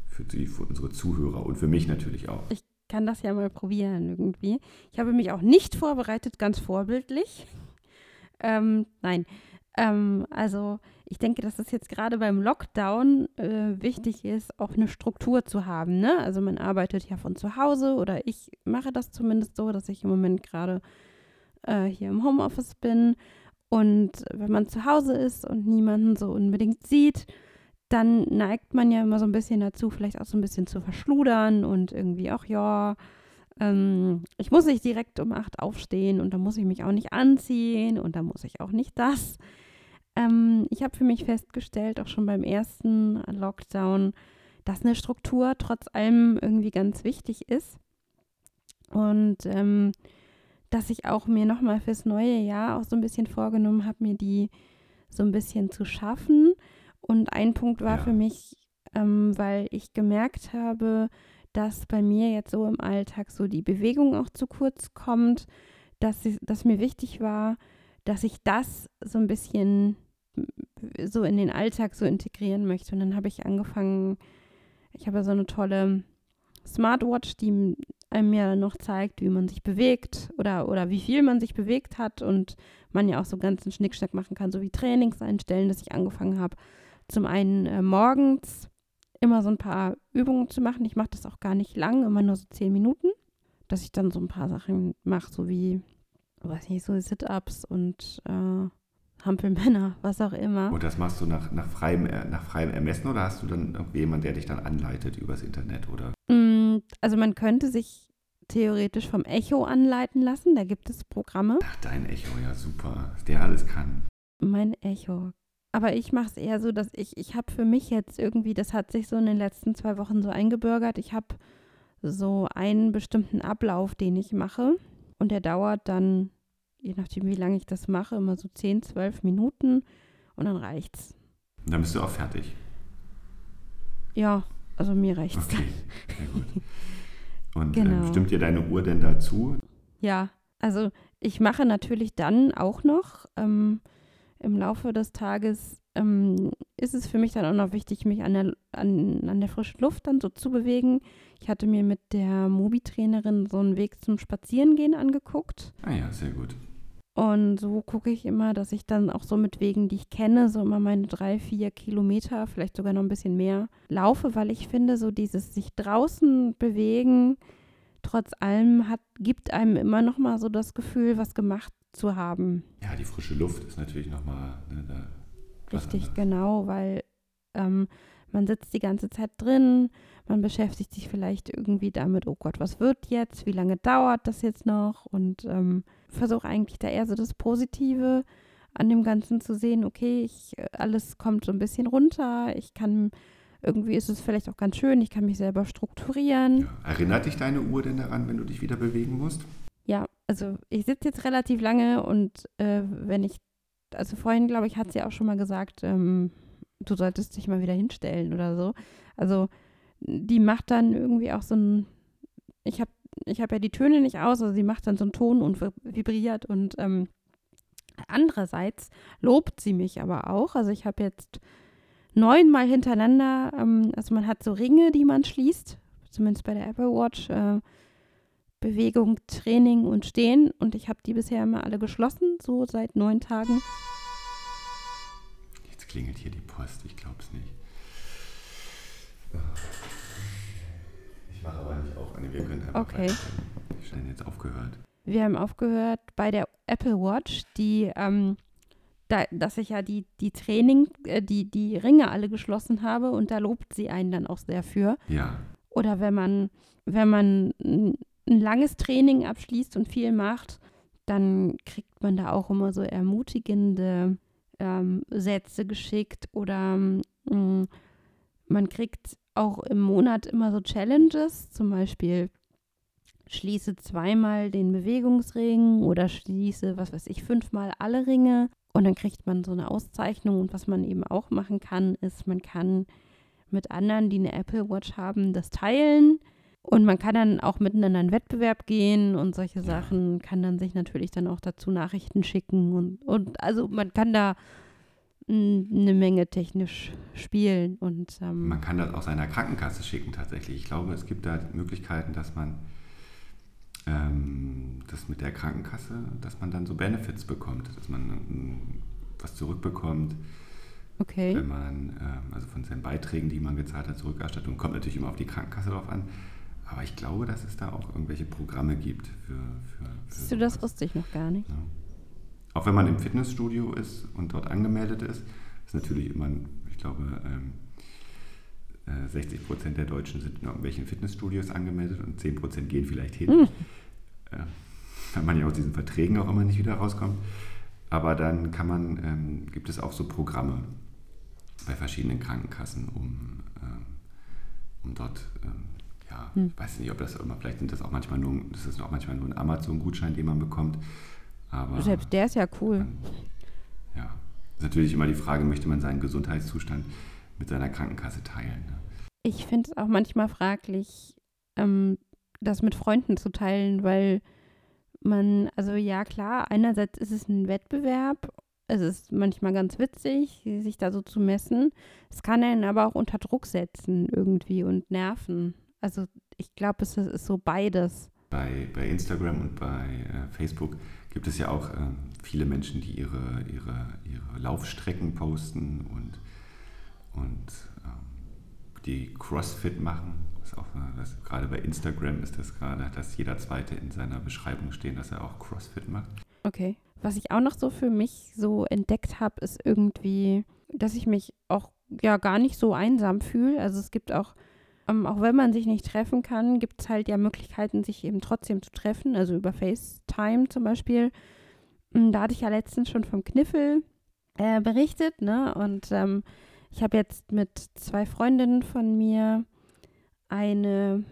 für, die, für unsere Zuhörer und für mich natürlich auch. kann das ja mal probieren irgendwie. Ich habe mich auch nicht vorbereitet, ganz vorbildlich. Ähm, nein, ähm, also ich denke, dass es jetzt gerade beim Lockdown äh, wichtig ist, auch eine Struktur zu haben. Ne? Also man arbeitet ja von zu Hause oder ich mache das zumindest so, dass ich im Moment gerade äh, hier im Homeoffice bin. Und wenn man zu Hause ist und niemanden so unbedingt sieht, dann neigt man ja immer so ein bisschen dazu, vielleicht auch so ein bisschen zu verschludern und irgendwie auch, ja, ähm, ich muss nicht direkt um acht aufstehen und da muss ich mich auch nicht anziehen und da muss ich auch nicht das. Ähm, ich habe für mich festgestellt, auch schon beim ersten Lockdown, dass eine Struktur trotz allem irgendwie ganz wichtig ist. Und ähm, dass ich auch mir nochmal fürs neue Jahr auch so ein bisschen vorgenommen habe, mir die so ein bisschen zu schaffen und ein Punkt war ja. für mich, ähm, weil ich gemerkt habe, dass bei mir jetzt so im Alltag so die Bewegung auch zu kurz kommt, dass, ich, dass mir wichtig war, dass ich das so ein bisschen so in den Alltag so integrieren möchte. Und dann habe ich angefangen, ich habe so eine tolle Smartwatch, die einem ja noch zeigt, wie man sich bewegt oder, oder wie viel man sich bewegt hat und man ja auch so ganzen Schnickschnack machen kann, so wie Trainings einstellen, dass ich angefangen habe, zum einen äh, morgens immer so ein paar Übungen zu machen. Ich mache das auch gar nicht lang, immer nur so zehn Minuten, dass ich dann so ein paar Sachen mache, so wie, weiß nicht, so Sit-Ups und äh, Hampelmänner, was auch immer. Und das machst du nach, nach, freiem, nach freiem Ermessen oder hast du dann jemanden, der dich dann anleitet übers Internet, oder? Mm, also man könnte sich theoretisch vom Echo anleiten lassen, da gibt es Programme. Ach, dein Echo, ja super, der alles kann. Mein Echo, aber ich mache es eher so, dass ich, ich habe für mich jetzt irgendwie, das hat sich so in den letzten zwei Wochen so eingebürgert, ich habe so einen bestimmten Ablauf, den ich mache. Und der dauert dann, je nachdem, wie lange ich das mache, immer so 10, 12 Minuten und dann reicht's. Und dann bist du auch fertig. Ja, also mir reicht's. Okay, sehr gut. Und ähm, genau. ähm, stimmt dir deine Uhr denn dazu? Ja, also ich mache natürlich dann auch noch, ähm, im Laufe des Tages ähm, ist es für mich dann auch noch wichtig, mich an der, an, an der frischen Luft dann so zu bewegen. Ich hatte mir mit der Mobi-Trainerin so einen Weg zum Spazierengehen angeguckt. Ah ja, sehr gut. Und so gucke ich immer, dass ich dann auch so mit Wegen, die ich kenne, so immer meine drei, vier Kilometer, vielleicht sogar noch ein bisschen mehr, laufe, weil ich finde, so dieses sich draußen bewegen, trotz allem hat, gibt einem immer noch mal so das Gefühl, was gemacht zu haben. Ja, die frische Luft ist natürlich nochmal. Ne, Richtig, genau, weil ähm, man sitzt die ganze Zeit drin, man beschäftigt sich vielleicht irgendwie damit, oh Gott, was wird jetzt, wie lange dauert das jetzt noch und ähm, versuche eigentlich da eher so das Positive an dem Ganzen zu sehen, okay, ich, alles kommt so ein bisschen runter, ich kann, irgendwie ist es vielleicht auch ganz schön, ich kann mich selber strukturieren. Ja. Erinnert dich deine Uhr denn daran, wenn du dich wieder bewegen musst? Ja, also ich sitze jetzt relativ lange und äh, wenn ich, also vorhin glaube ich, hat sie auch schon mal gesagt, ähm, du solltest dich mal wieder hinstellen oder so. Also die macht dann irgendwie auch so ein, ich habe ich hab ja die Töne nicht aus, also sie macht dann so einen Ton und vibriert und ähm, andererseits lobt sie mich aber auch. Also ich habe jetzt neunmal hintereinander, ähm, also man hat so Ringe, die man schließt, zumindest bei der Apple Watch. Äh, Bewegung, Training und Stehen. Und ich habe die bisher immer alle geschlossen, so seit neun Tagen. Klingelt hier die Post, ich glaube es nicht. Ich mache aber nicht auf. Wir können einfach okay. Wir haben jetzt aufgehört. Wir haben aufgehört bei der Apple Watch, die, ähm, da, dass ich ja die, die Training, äh, die, die Ringe alle geschlossen habe und da lobt sie einen dann auch sehr für. Ja. Oder wenn man, wenn man ein langes Training abschließt und viel macht, dann kriegt man da auch immer so ermutigende ähm, Sätze geschickt oder ähm, man kriegt auch im Monat immer so Challenges, zum Beispiel schließe zweimal den Bewegungsring oder schließe, was weiß ich, fünfmal alle Ringe. Und dann kriegt man so eine Auszeichnung. Und was man eben auch machen kann, ist, man kann mit anderen, die eine Apple Watch haben, das teilen und man kann dann auch miteinander in Wettbewerb gehen und solche Sachen, kann dann sich natürlich dann auch dazu Nachrichten schicken und, und also man kann da eine Menge technisch spielen und ähm man kann das auch seiner Krankenkasse schicken tatsächlich. Ich glaube, es gibt da Möglichkeiten, dass man ähm, das mit der Krankenkasse, dass man dann so Benefits bekommt, dass man ähm, was zurückbekommt. Okay. Wenn man, ähm, also von seinen Beiträgen, die man gezahlt hat, Zurückerstattung, kommt natürlich immer auf die Krankenkasse drauf an. Aber ich glaube, dass es da auch irgendwelche Programme gibt für. für, für Siehst du, das wusste ich noch gar nicht. Ja. Auch wenn man im Fitnessstudio ist und dort angemeldet ist, ist natürlich immer, ich glaube, ähm, 60 äh, Prozent der Deutschen sind in irgendwelchen Fitnessstudios angemeldet und 10 Prozent gehen vielleicht hin. Mhm. Weil man ja aus diesen Verträgen auch immer nicht wieder rauskommt. Aber dann kann man, ähm, gibt es auch so Programme bei verschiedenen Krankenkassen, um, ähm, um dort, ähm, ja, hm. ich weiß nicht, ob das immer, vielleicht sind das auch manchmal nur, das ist auch manchmal nur ein Amazon-Gutschein, den man bekommt. Aber Selbst der ist ja cool. Dann, ja, ist natürlich immer die Frage, möchte man seinen Gesundheitszustand mit seiner Krankenkasse teilen? Ne? Ich finde es auch manchmal fraglich, ähm, das mit Freunden zu teilen, weil man, also ja klar, einerseits ist es ein Wettbewerb, es ist manchmal ganz witzig, sich da so zu messen. Es kann einen aber auch unter Druck setzen irgendwie und nerven. Also ich glaube, es ist so beides. Bei, bei Instagram und bei äh, Facebook gibt es ja auch äh, viele Menschen, die ihre, ihre, ihre Laufstrecken posten und, und ähm, die CrossFit machen ist auch, das, gerade bei Instagram ist das gerade, dass jeder Zweite in seiner Beschreibung stehen, dass er auch CrossFit macht. Okay. Was ich auch noch so für mich so entdeckt habe, ist irgendwie, dass ich mich auch ja gar nicht so einsam fühle. Also es gibt auch, ähm, auch wenn man sich nicht treffen kann, gibt es halt ja Möglichkeiten, sich eben trotzdem zu treffen. Also über FaceTime zum Beispiel. Hm, da hatte ich ja letztens schon vom Kniffel äh, berichtet, ne? Und ähm, ich habe jetzt mit zwei Freundinnen von mir eine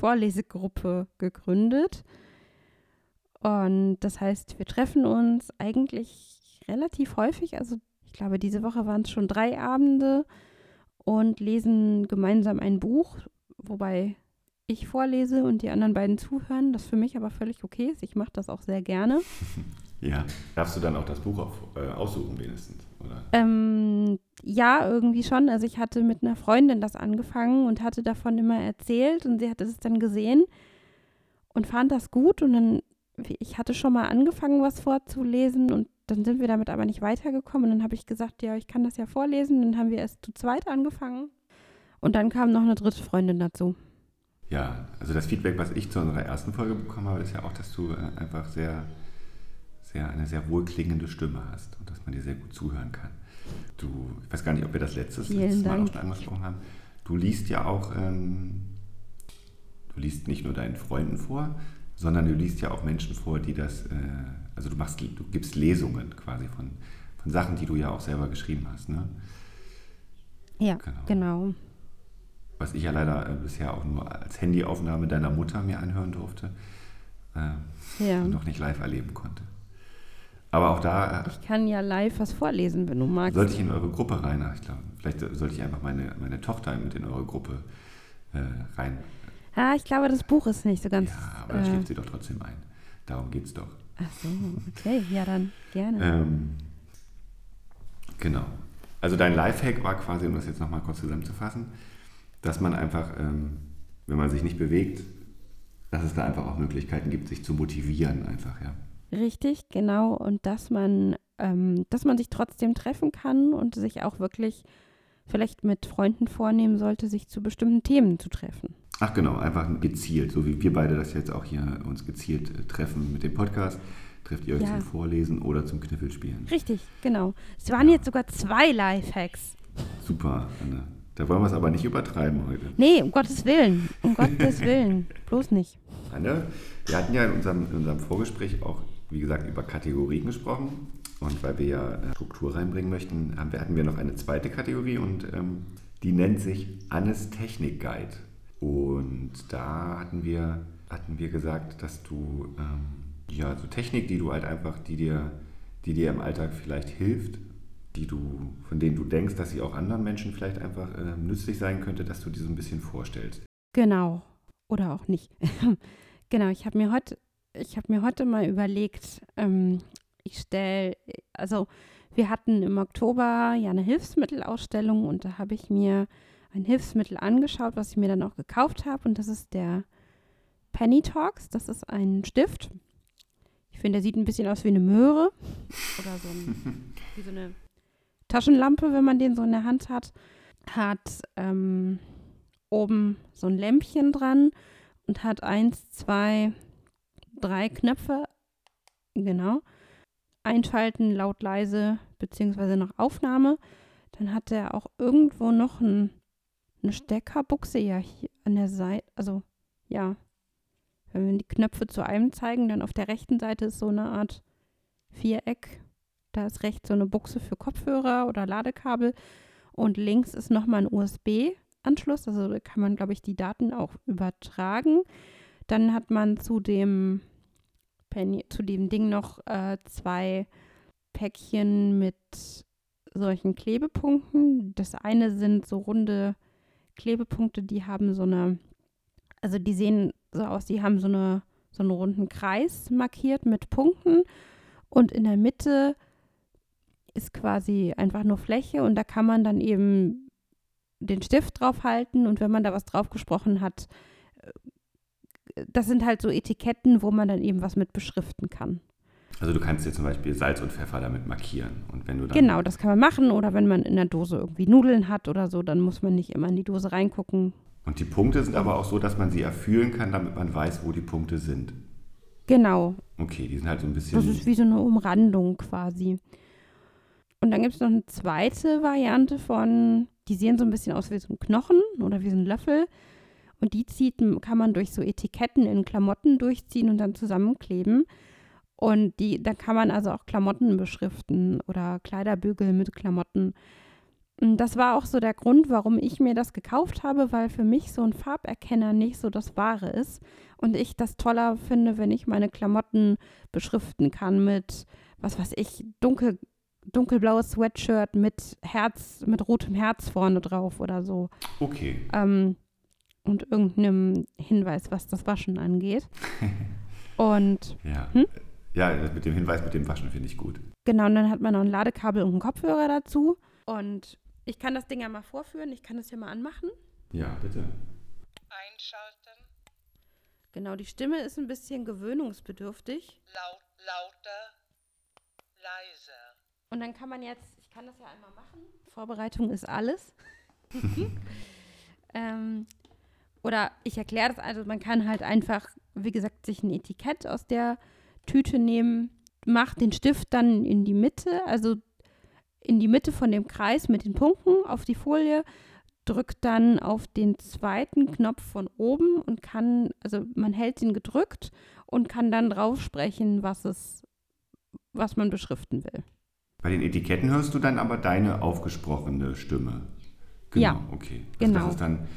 Vorlesegruppe gegründet. Und das heißt, wir treffen uns eigentlich relativ häufig. Also ich glaube, diese Woche waren es schon drei Abende und lesen gemeinsam ein Buch, wobei ich vorlese und die anderen beiden zuhören, das für mich aber völlig okay ist. Ich mache das auch sehr gerne. Ja, darfst du dann auch das Buch auf, äh, aussuchen wenigstens, oder? Ähm, ja, irgendwie schon. Also ich hatte mit einer Freundin das angefangen und hatte davon immer erzählt und sie hatte es dann gesehen und fand das gut und dann, ich hatte schon mal angefangen, was vorzulesen und dann sind wir damit aber nicht weitergekommen und dann habe ich gesagt, ja, ich kann das ja vorlesen. Dann haben wir erst zu zweit angefangen und dann kam noch eine dritte Freundin dazu. Ja, also das Feedback, was ich zu unserer ersten Folge bekommen habe, ist ja auch, dass du äh, einfach sehr sehr, eine sehr wohlklingende Stimme hast und dass man dir sehr gut zuhören kann. Du, ich weiß gar nicht, ob wir das letztes, letztes Mal auch schon angesprochen haben. Du liest ja auch, ähm, du liest nicht nur deinen Freunden vor, sondern du liest ja auch Menschen vor, die das, äh, also du machst, du gibst Lesungen quasi von, von Sachen, die du ja auch selber geschrieben hast, ne? Ja, genau. genau. Was ich ja leider äh, bisher auch nur als Handyaufnahme deiner Mutter mir anhören durfte äh, ja. und noch nicht live erleben konnte. Aber auch da. Äh, ich kann ja live was vorlesen, wenn du magst. Sollte ich in eure Gruppe rein? Ich glaube, vielleicht sollte ich einfach meine, meine Tochter mit in eure Gruppe äh, rein. Ja, ich glaube, das Buch ist nicht so ganz. Ja, aber da äh, schläft sie doch trotzdem ein. Darum geht es doch. Ach so, okay, ja, dann gerne. Ähm, genau. Also dein Lifehack war quasi, um das jetzt nochmal kurz zusammenzufassen, dass man einfach, ähm, wenn man sich nicht bewegt, dass es da einfach auch Möglichkeiten gibt, sich zu motivieren, einfach, ja. Richtig, genau. Und dass man, ähm, dass man sich trotzdem treffen kann und sich auch wirklich vielleicht mit Freunden vornehmen sollte, sich zu bestimmten Themen zu treffen. Ach genau, einfach gezielt, so wie wir beide das jetzt auch hier uns gezielt äh, treffen mit dem Podcast. Trefft ihr euch ja. zum Vorlesen oder zum Kniffelspielen? Richtig, genau. Es waren ja. jetzt sogar zwei Lifehacks. Super, Anne. Da wollen wir es aber nicht übertreiben heute. Nee, um Gottes Willen. Um Gottes Willen. Bloß nicht. Anne, wir hatten ja in unserem, in unserem Vorgespräch auch wie gesagt, über Kategorien gesprochen. Und weil wir ja äh, Struktur reinbringen möchten, haben wir, hatten wir noch eine zweite Kategorie und ähm, die nennt sich Annes Technik Guide. Und da hatten wir, hatten wir gesagt, dass du ähm, ja so Technik, die du halt einfach, die dir, die dir im Alltag vielleicht hilft, die du, von denen du denkst, dass sie auch anderen Menschen vielleicht einfach äh, nützlich sein könnte, dass du die so ein bisschen vorstellst. Genau. Oder auch nicht. genau, ich habe mir heute ich habe mir heute mal überlegt, ähm, ich stelle, also wir hatten im Oktober ja eine Hilfsmittelausstellung und da habe ich mir ein Hilfsmittel angeschaut, was ich mir dann auch gekauft habe und das ist der Penny Talks. Das ist ein Stift. Ich finde, der sieht ein bisschen aus wie eine Möhre oder so, ein, wie so eine Taschenlampe, wenn man den so in der Hand hat. Hat ähm, oben so ein Lämpchen dran und hat eins, zwei, drei Knöpfe. Genau. Einschalten, laut, leise, beziehungsweise nach Aufnahme. Dann hat er auch irgendwo noch ein, eine Steckerbuchse, ja, hier an der Seite, also ja, wenn wir die Knöpfe zu einem zeigen, dann auf der rechten Seite ist so eine Art Viereck. Da ist rechts so eine Buchse für Kopfhörer oder Ladekabel und links ist nochmal ein USB-Anschluss, also da kann man, glaube ich, die Daten auch übertragen. Dann hat man zu dem, zu dem Ding noch äh, zwei Päckchen mit solchen Klebepunkten. Das eine sind so runde Klebepunkte, die haben so eine, also die sehen so aus, die haben so, eine, so einen runden Kreis markiert mit Punkten und in der Mitte ist quasi einfach nur Fläche und da kann man dann eben den Stift drauf halten und wenn man da was drauf gesprochen hat, das sind halt so Etiketten, wo man dann eben was mit beschriften kann. Also du kannst dir zum Beispiel Salz und Pfeffer damit markieren. Und wenn du genau, das kann man machen. Oder wenn man in der Dose irgendwie Nudeln hat oder so, dann muss man nicht immer in die Dose reingucken. Und die Punkte sind aber auch so, dass man sie erfühlen kann, damit man weiß, wo die Punkte sind. Genau. Okay, die sind halt so ein bisschen. Das ist wie so eine Umrandung quasi. Und dann gibt es noch eine zweite Variante von, die sehen so ein bisschen aus wie so ein Knochen oder wie so ein Löffel. Und die zieht, kann man durch so Etiketten in Klamotten durchziehen und dann zusammenkleben. Und die, da kann man also auch Klamotten beschriften oder Kleiderbügel mit Klamotten. Und das war auch so der Grund, warum ich mir das gekauft habe, weil für mich so ein Farberkenner nicht so das Wahre ist. Und ich das toller finde, wenn ich meine Klamotten beschriften kann mit, was weiß ich, dunkel, dunkelblaues Sweatshirt mit Herz, mit rotem Herz vorne drauf oder so. Okay. Ähm, und irgendeinem Hinweis, was das Waschen angeht. Und ja. Hm? Ja, mit dem Hinweis mit dem Waschen finde ich gut. Genau, und dann hat man noch ein Ladekabel und einen Kopfhörer dazu. Und ich kann das Ding ja mal vorführen. Ich kann das hier mal anmachen. Ja, bitte. Einschalten. Genau, die Stimme ist ein bisschen gewöhnungsbedürftig. Laut, lauter, leiser. Und dann kann man jetzt, ich kann das ja einmal machen. Vorbereitung ist alles. ähm, oder ich erkläre das, also man kann halt einfach, wie gesagt, sich ein Etikett aus der Tüte nehmen, macht den Stift dann in die Mitte, also in die Mitte von dem Kreis mit den Punkten auf die Folie, drückt dann auf den zweiten Knopf von oben und kann, also man hält ihn gedrückt und kann dann drauf sprechen, was es, was man beschriften will. Bei den Etiketten hörst du dann aber deine aufgesprochene Stimme. Genau, ja, okay. Also genau. Das ist dann,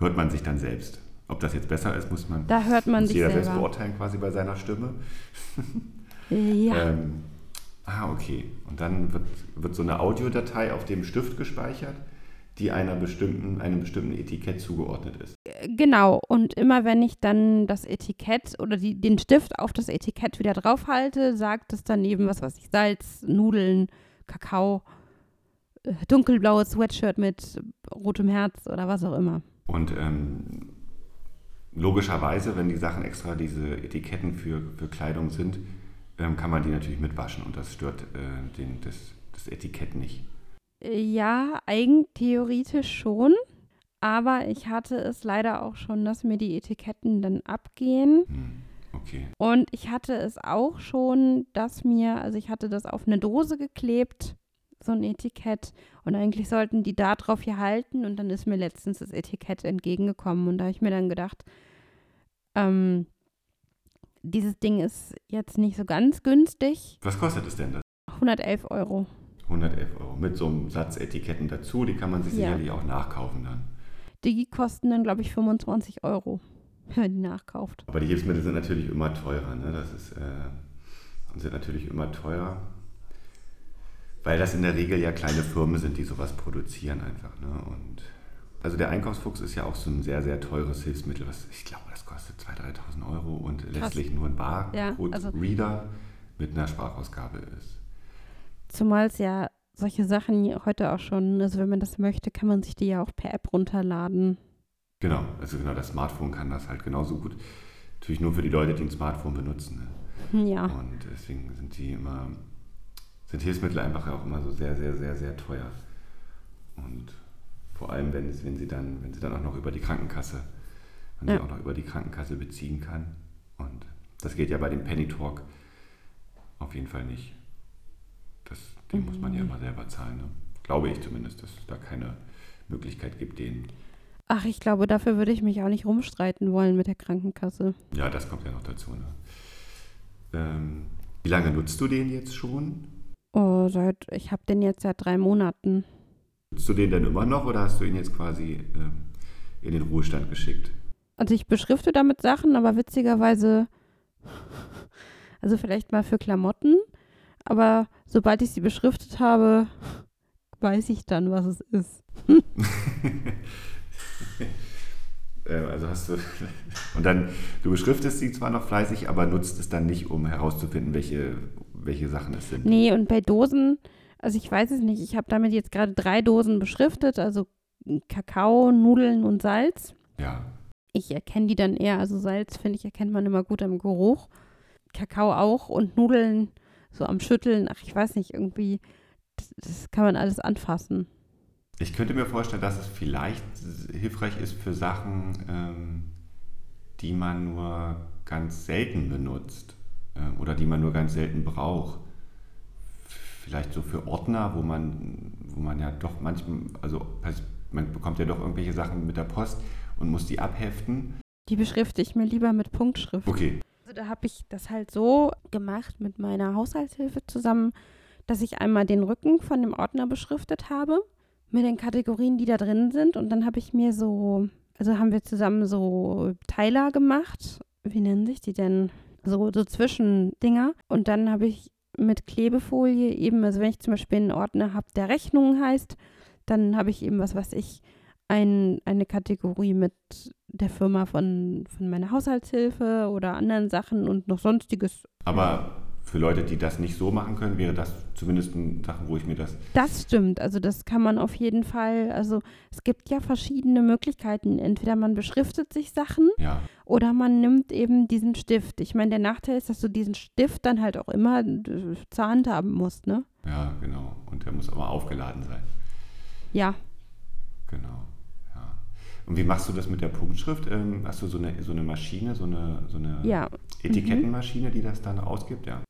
hört man sich dann selbst. Ob das jetzt besser ist, muss man. Da hört man muss sich jeder selber. selbst beurteilen, quasi bei seiner Stimme. ja. ähm, ah, okay. Und dann wird, wird so eine Audiodatei auf dem Stift gespeichert, die einer bestimmten, einem bestimmten Etikett zugeordnet ist. Äh, genau. Und immer wenn ich dann das Etikett oder die, den Stift auf das Etikett wieder draufhalte, sagt es daneben, was weiß ich, Salz, Nudeln, Kakao, äh, dunkelblaues Sweatshirt mit rotem Herz oder was auch immer. Und ähm, logischerweise, wenn die Sachen extra diese Etiketten für, für Kleidung sind, ähm, kann man die natürlich mitwaschen und das stört äh, den, das, das Etikett nicht. Ja, eigentlich theoretisch schon. Aber ich hatte es leider auch schon, dass mir die Etiketten dann abgehen. Hm, okay. Und ich hatte es auch schon, dass mir, also ich hatte das auf eine Dose geklebt, so ein Etikett. Und eigentlich sollten die da drauf hier halten. Und dann ist mir letztens das Etikett entgegengekommen. Und da habe ich mir dann gedacht, ähm, dieses Ding ist jetzt nicht so ganz günstig. Was kostet es denn das? 111 Euro. 111 Euro. Mit so einem Satz Etiketten dazu, die kann man sich Ja. sicherlich auch nachkaufen dann. Die kosten dann, glaube ich, 25 Euro, wenn man die nachkauft. Aber die Hilfsmittel sind natürlich immer teurer, ne? Das ist, äh, sind natürlich immer teurer. Weil das in der Regel ja kleine Firmen sind, die sowas produzieren einfach, ne? Und also der Einkaufsfuchs ist ja auch so ein sehr, sehr teures Hilfsmittel. Was, ich glaube, das kostet 2.000, 3.000 Euro und letztlich nur ein Ja, Barcode-Reader also- mit einer Sprachausgabe ist. Zumal es ja solche Sachen heute auch schon, also wenn man das möchte, kann man sich die ja auch per App runterladen. Genau, also genau, das Smartphone kann das halt genauso gut. natürlich nur für die Leute, die ein Smartphone benutzen. Ne? Ja. Und deswegen sind die immer, sind Hilfsmittel einfach auch immer so sehr, sehr, sehr, sehr teuer. Und vor allem, wenn, wenn sie dann, wenn sie dann auch noch über die Krankenkasse, wenn Ja. sie auch noch über die Krankenkasse beziehen kann. Und das geht ja bei dem Penny Talk auf jeden Fall nicht. Das, den muss man ja immer selber zahlen. Ne? Glaube ich zumindest, dass es da keine Möglichkeit gibt, den. Ach, ich glaube, dafür würde ich mich auch nicht rumstreiten wollen mit der Krankenkasse. Ja, das kommt ja noch dazu. Ne? Ähm, wie lange nutzt du den jetzt schon? Oh, seit, ich habe den jetzt seit drei Monaten. Nutzt du den denn immer noch oder hast du ihn jetzt quasi ähm, in den Ruhestand geschickt? Also ich beschrifte damit Sachen, aber witzigerweise, also vielleicht mal für Klamotten, aber sobald ich sie beschriftet habe, weiß ich dann, was es ist. Ähm, also hast du. Und dann, du beschriftest sie zwar noch fleißig, aber nutzt es dann nicht, um herauszufinden, welche, welche Sachen es sind. Nee, und bei Dosen, also ich weiß es nicht, ich habe damit jetzt gerade drei Dosen beschriftet, also Kakao, Nudeln und Salz. Ja. Ich erkenne die dann eher, also Salz, finde ich, erkennt man immer gut am Geruch. Kakao auch und Nudeln so am Schütteln. Ach, ich weiß nicht, irgendwie, das, das kann man alles anfassen. Ich könnte mir vorstellen, dass es vielleicht hilfreich ist für Sachen, ähm, die man nur ganz selten benutzt oder die man nur ganz selten braucht. Vielleicht so für Ordner, wo man, wo man ja doch manchmal, also man bekommt ja doch irgendwelche Sachen mit der Post und muss die abheften. Die beschrifte ich mir lieber mit Punktschrift. Okay, Also da habe ich das halt so gemacht mit meiner Haushaltshilfe zusammen, dass ich einmal den Rücken von dem Ordner beschriftet habe mit den Kategorien, die da drin sind. Und dann habe ich mir so, also haben wir zusammen so Teiler gemacht. Wie nennen sich die denn? So, so Zwischendinger. Und dann habe ich mit Klebefolie eben, also wenn ich zum Beispiel einen Ordner habe, der Rechnungen heißt, dann habe ich eben, was weiß ich, ein, eine Kategorie mit der Firma von, von meiner Haushaltshilfe oder anderen Sachen und noch sonstiges. aber für Leute, die das nicht so machen können, wäre das zumindest ein Sachen, wo ich mir das. Das stimmt, also das kann man auf jeden Fall, also es gibt ja verschiedene Möglichkeiten. Entweder man beschriftet sich Sachen Ja, oder man nimmt eben diesen Stift. Ich meine, der Nachteil ist, dass du diesen Stift dann halt auch immer äh, zur Hand haben musst, ne? ja, genau. Und der muss aber aufgeladen sein. Ja, Genau, ja. Und wie machst du das mit der Punktschrift? Ähm, hast du so eine, so eine Maschine, so eine, so eine ja. Etikettenmaschine, die das dann ausgibt? Ja.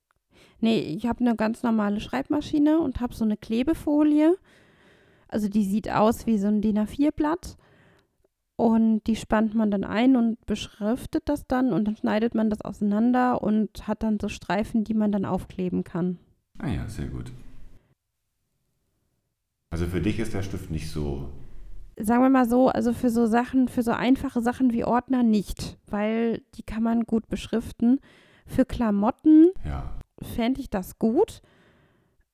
Nee, ich habe eine ganz normale Schreibmaschine und habe so eine Klebefolie. Also die sieht aus wie so ein DIN A4-Blatt. Und die spannt man dann ein und beschriftet das dann und dann schneidet man das auseinander und hat dann so Streifen, die man dann aufkleben kann. Ah ja, sehr gut. Also für dich ist der Stift nicht so. Sagen wir mal so, also für so Sachen, für so einfache Sachen wie Ordner nicht, weil die kann man gut beschriften. Für Klamotten Ja. Fände ich das gut.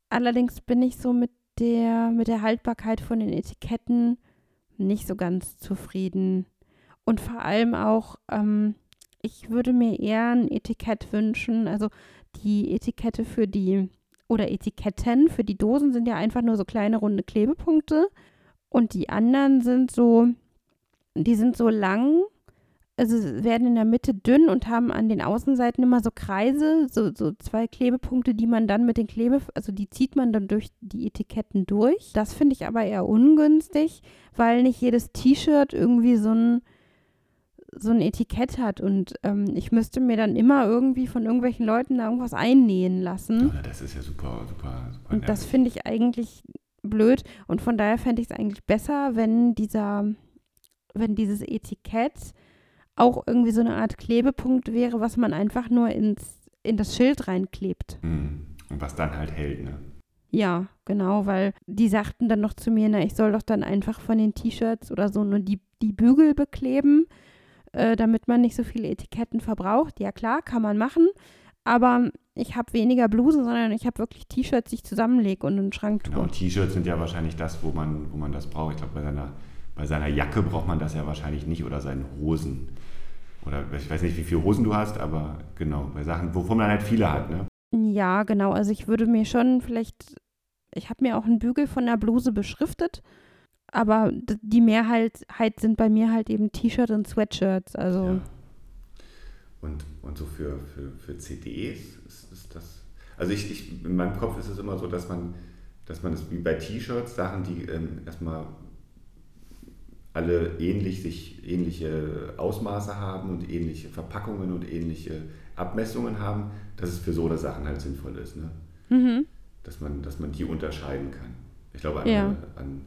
Allerdings bin ich so mit der, mit der Haltbarkeit von den Etiketten nicht so ganz zufrieden. Und vor allem auch, ähm, ich würde mir eher ein Etikett wünschen. Also die Etikette für die, oder Etiketten für die Dosen sind ja einfach nur so kleine runde Klebepunkte. Und die anderen sind so, die sind so lang, also werden in der Mitte dünn und haben an den Außenseiten immer so Kreise, so, so zwei Klebepunkte, die man dann mit den Klebe, also die zieht man dann durch die Etiketten durch. Das finde ich aber eher ungünstig, weil nicht jedes T-Shirt irgendwie so ein so ein Etikett hat und ähm, ich müsste mir dann immer irgendwie von irgendwelchen Leuten da irgendwas einnähen lassen. Ja, Das ist ja super, super, super. Und das finde ich eigentlich blöd. Und von daher fände ich es eigentlich besser, wenn dieser, wenn dieses Etikett auch irgendwie so eine Art Klebepunkt wäre, was man einfach nur ins, in das Schild reinklebt. Hm. Und was dann halt hält, ne? Ja, genau, weil die sagten dann noch zu mir, na, ich soll doch dann einfach von den T-Shirts oder so nur die, die Bügel bekleben, äh, damit man nicht so viele Etiketten verbraucht. Ja, klar, kann man machen. Aber ich habe weniger Blusen, sondern ich habe wirklich T-Shirts, die ich zusammenlege und in den Schrank tue. Genau, und T-Shirts sind ja wahrscheinlich das, wo man, wo man das braucht. Ich glaube, bei seiner, bei seiner Jacke braucht man das ja wahrscheinlich nicht oder seinen Hosen. Oder ich weiß nicht, wie viele Hosen du hast, aber genau, bei Sachen, wovon man halt viele hat, ne? Ja, genau. Also ich würde mir schon vielleicht, ich habe mir auch einen Bügel von der Bluse beschriftet, aber die Mehrheit halt sind bei mir halt eben T-Shirt und Sweatshirts. Also Ja. Und, und so für, für, für CDs ist, ist das. Also ich, ich, in meinem Kopf ist es immer so, dass man, dass man es wie bei T-Shirts, Sachen, die ähm, erstmal alle ähnlich sich ähnliche Ausmaße haben und ähnliche Verpackungen und ähnliche Abmessungen haben, dass es für so eine Sachen halt sinnvoll ist. Ne? Mhm. Dass, man, dass man die unterscheiden kann. Ich glaube, an, Ja. an,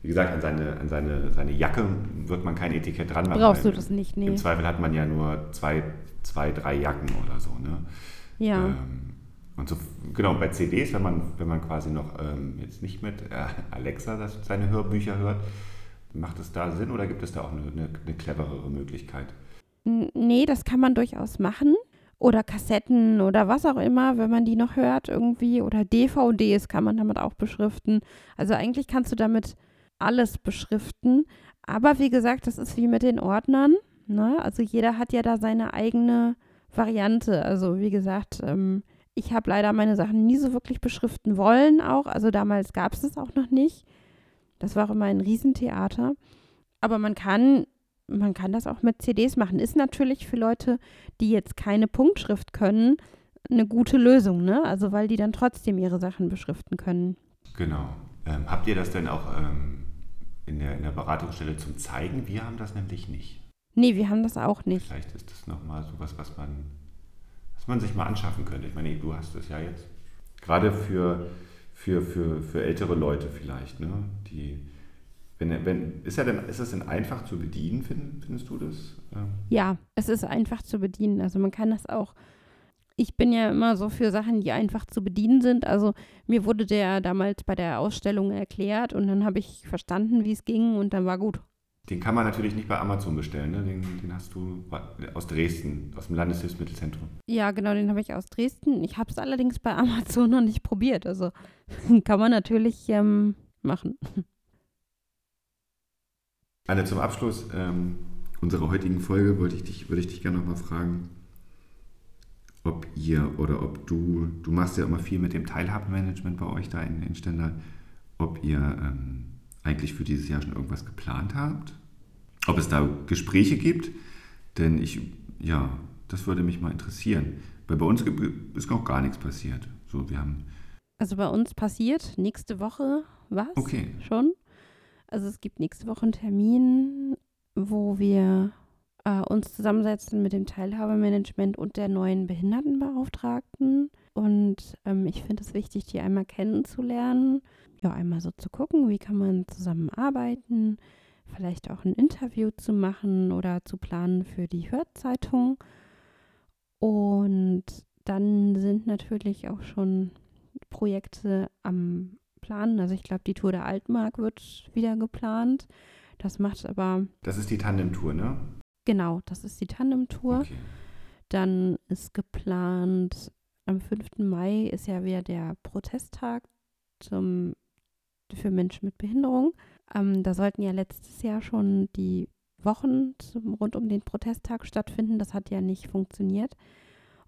wie gesagt, an, seine, an seine, seine Jacke wird man kein Etikett dran machen. Brauchst du das nicht, nee. Im Zweifel hat man ja nur zwei, zwei drei Jacken oder so. Ne? Ja. Ähm, und so, genau, bei CDs, wenn man, wenn man quasi noch ähm, jetzt nicht mit äh, Alexa das, seine Hörbücher hört, macht es da Sinn oder gibt es da auch eine, eine, eine cleverere Möglichkeit? Nee, das kann man durchaus machen. Oder Kassetten oder was auch immer, wenn man die noch hört irgendwie. Oder DVDs kann man damit auch beschriften. Also eigentlich kannst du damit alles beschriften. Aber wie gesagt, das ist wie mit den Ordnern. Ne? Also jeder hat ja da seine eigene Variante. Also wie gesagt, ähm, ich habe leider meine Sachen nie so wirklich beschriften wollen auch. Also damals gab es es auch noch nicht. Das war auch immer ein Riesentheater. Aber man kann man kann das auch mit CDs machen. Ist natürlich für Leute, die jetzt keine Punktschrift können, eine gute Lösung, ne? Also weil die dann trotzdem ihre Sachen beschriften können. Genau. Ähm, habt ihr das denn auch ähm, in, der, in der Beratungsstelle zum Zeigen? Wir haben das nämlich nicht. Nee, wir haben das auch nicht. Vielleicht ist das nochmal sowas, was man, was man sich mal anschaffen könnte. Ich meine, du hast es ja jetzt. Gerade für, für, für, für ältere Leute vielleicht, ne? Die, wenn, wenn, ist, ja denn, ist es denn einfach zu bedienen, find, findest du das? Ähm, Ja, es ist einfach zu bedienen. Also man kann das auch. Ich bin ja immer so für Sachen, die einfach zu bedienen sind. Also mir wurde der damals bei der Ausstellung erklärt und dann habe ich verstanden, wie es ging und dann war gut. Den kann man natürlich nicht bei Amazon bestellen, ne? den, den hast du aus Dresden, aus dem Landeshilfsmittelzentrum. Ja, genau, den habe ich aus Dresden. Ich habe es allerdings bei Amazon noch nicht probiert. Also kann man natürlich ähm, machen. Anne, zum Abschluss ähm, unserer heutigen Folge wollte ich dich, würde ich dich gerne nochmal fragen, ob ihr oder ob du, du machst ja immer viel mit dem Teilhabemanagement bei euch da in, in Stendal, ob ihr ähm, eigentlich für dieses Jahr schon irgendwas geplant habt, ob es da Gespräche gibt, denn ich, ja, das würde mich mal interessieren. Weil bei uns ist noch gar nichts passiert. So, wir haben, Also bei uns passiert nächste Woche was okay, schon. Also es gibt nächste Woche einen Termin, wo wir äh, uns zusammensetzen mit dem Teilhabemanagement und der neuen Behindertenbeauftragten. Und ähm, ich finde es wichtig, die einmal kennenzulernen. Ja, einmal so zu gucken, wie kann man zusammenarbeiten, vielleicht auch ein Interview zu machen oder zu planen für die Hörzeitung. Und dann sind natürlich auch schon Projekte am Planen. Also ich glaube, die Tour der Altmark wird wieder geplant. Das macht aber, das ist die Tandem-Tour, ne? genau, das ist die Tandem-Tour. Okay. Dann ist geplant, am 5. Mai ist ja wieder der Protesttag zum, für Menschen mit Behinderung. Ähm, da sollten ja letztes Jahr schon die Wochen zum, rund um den Protesttag stattfinden. Das hat ja nicht funktioniert.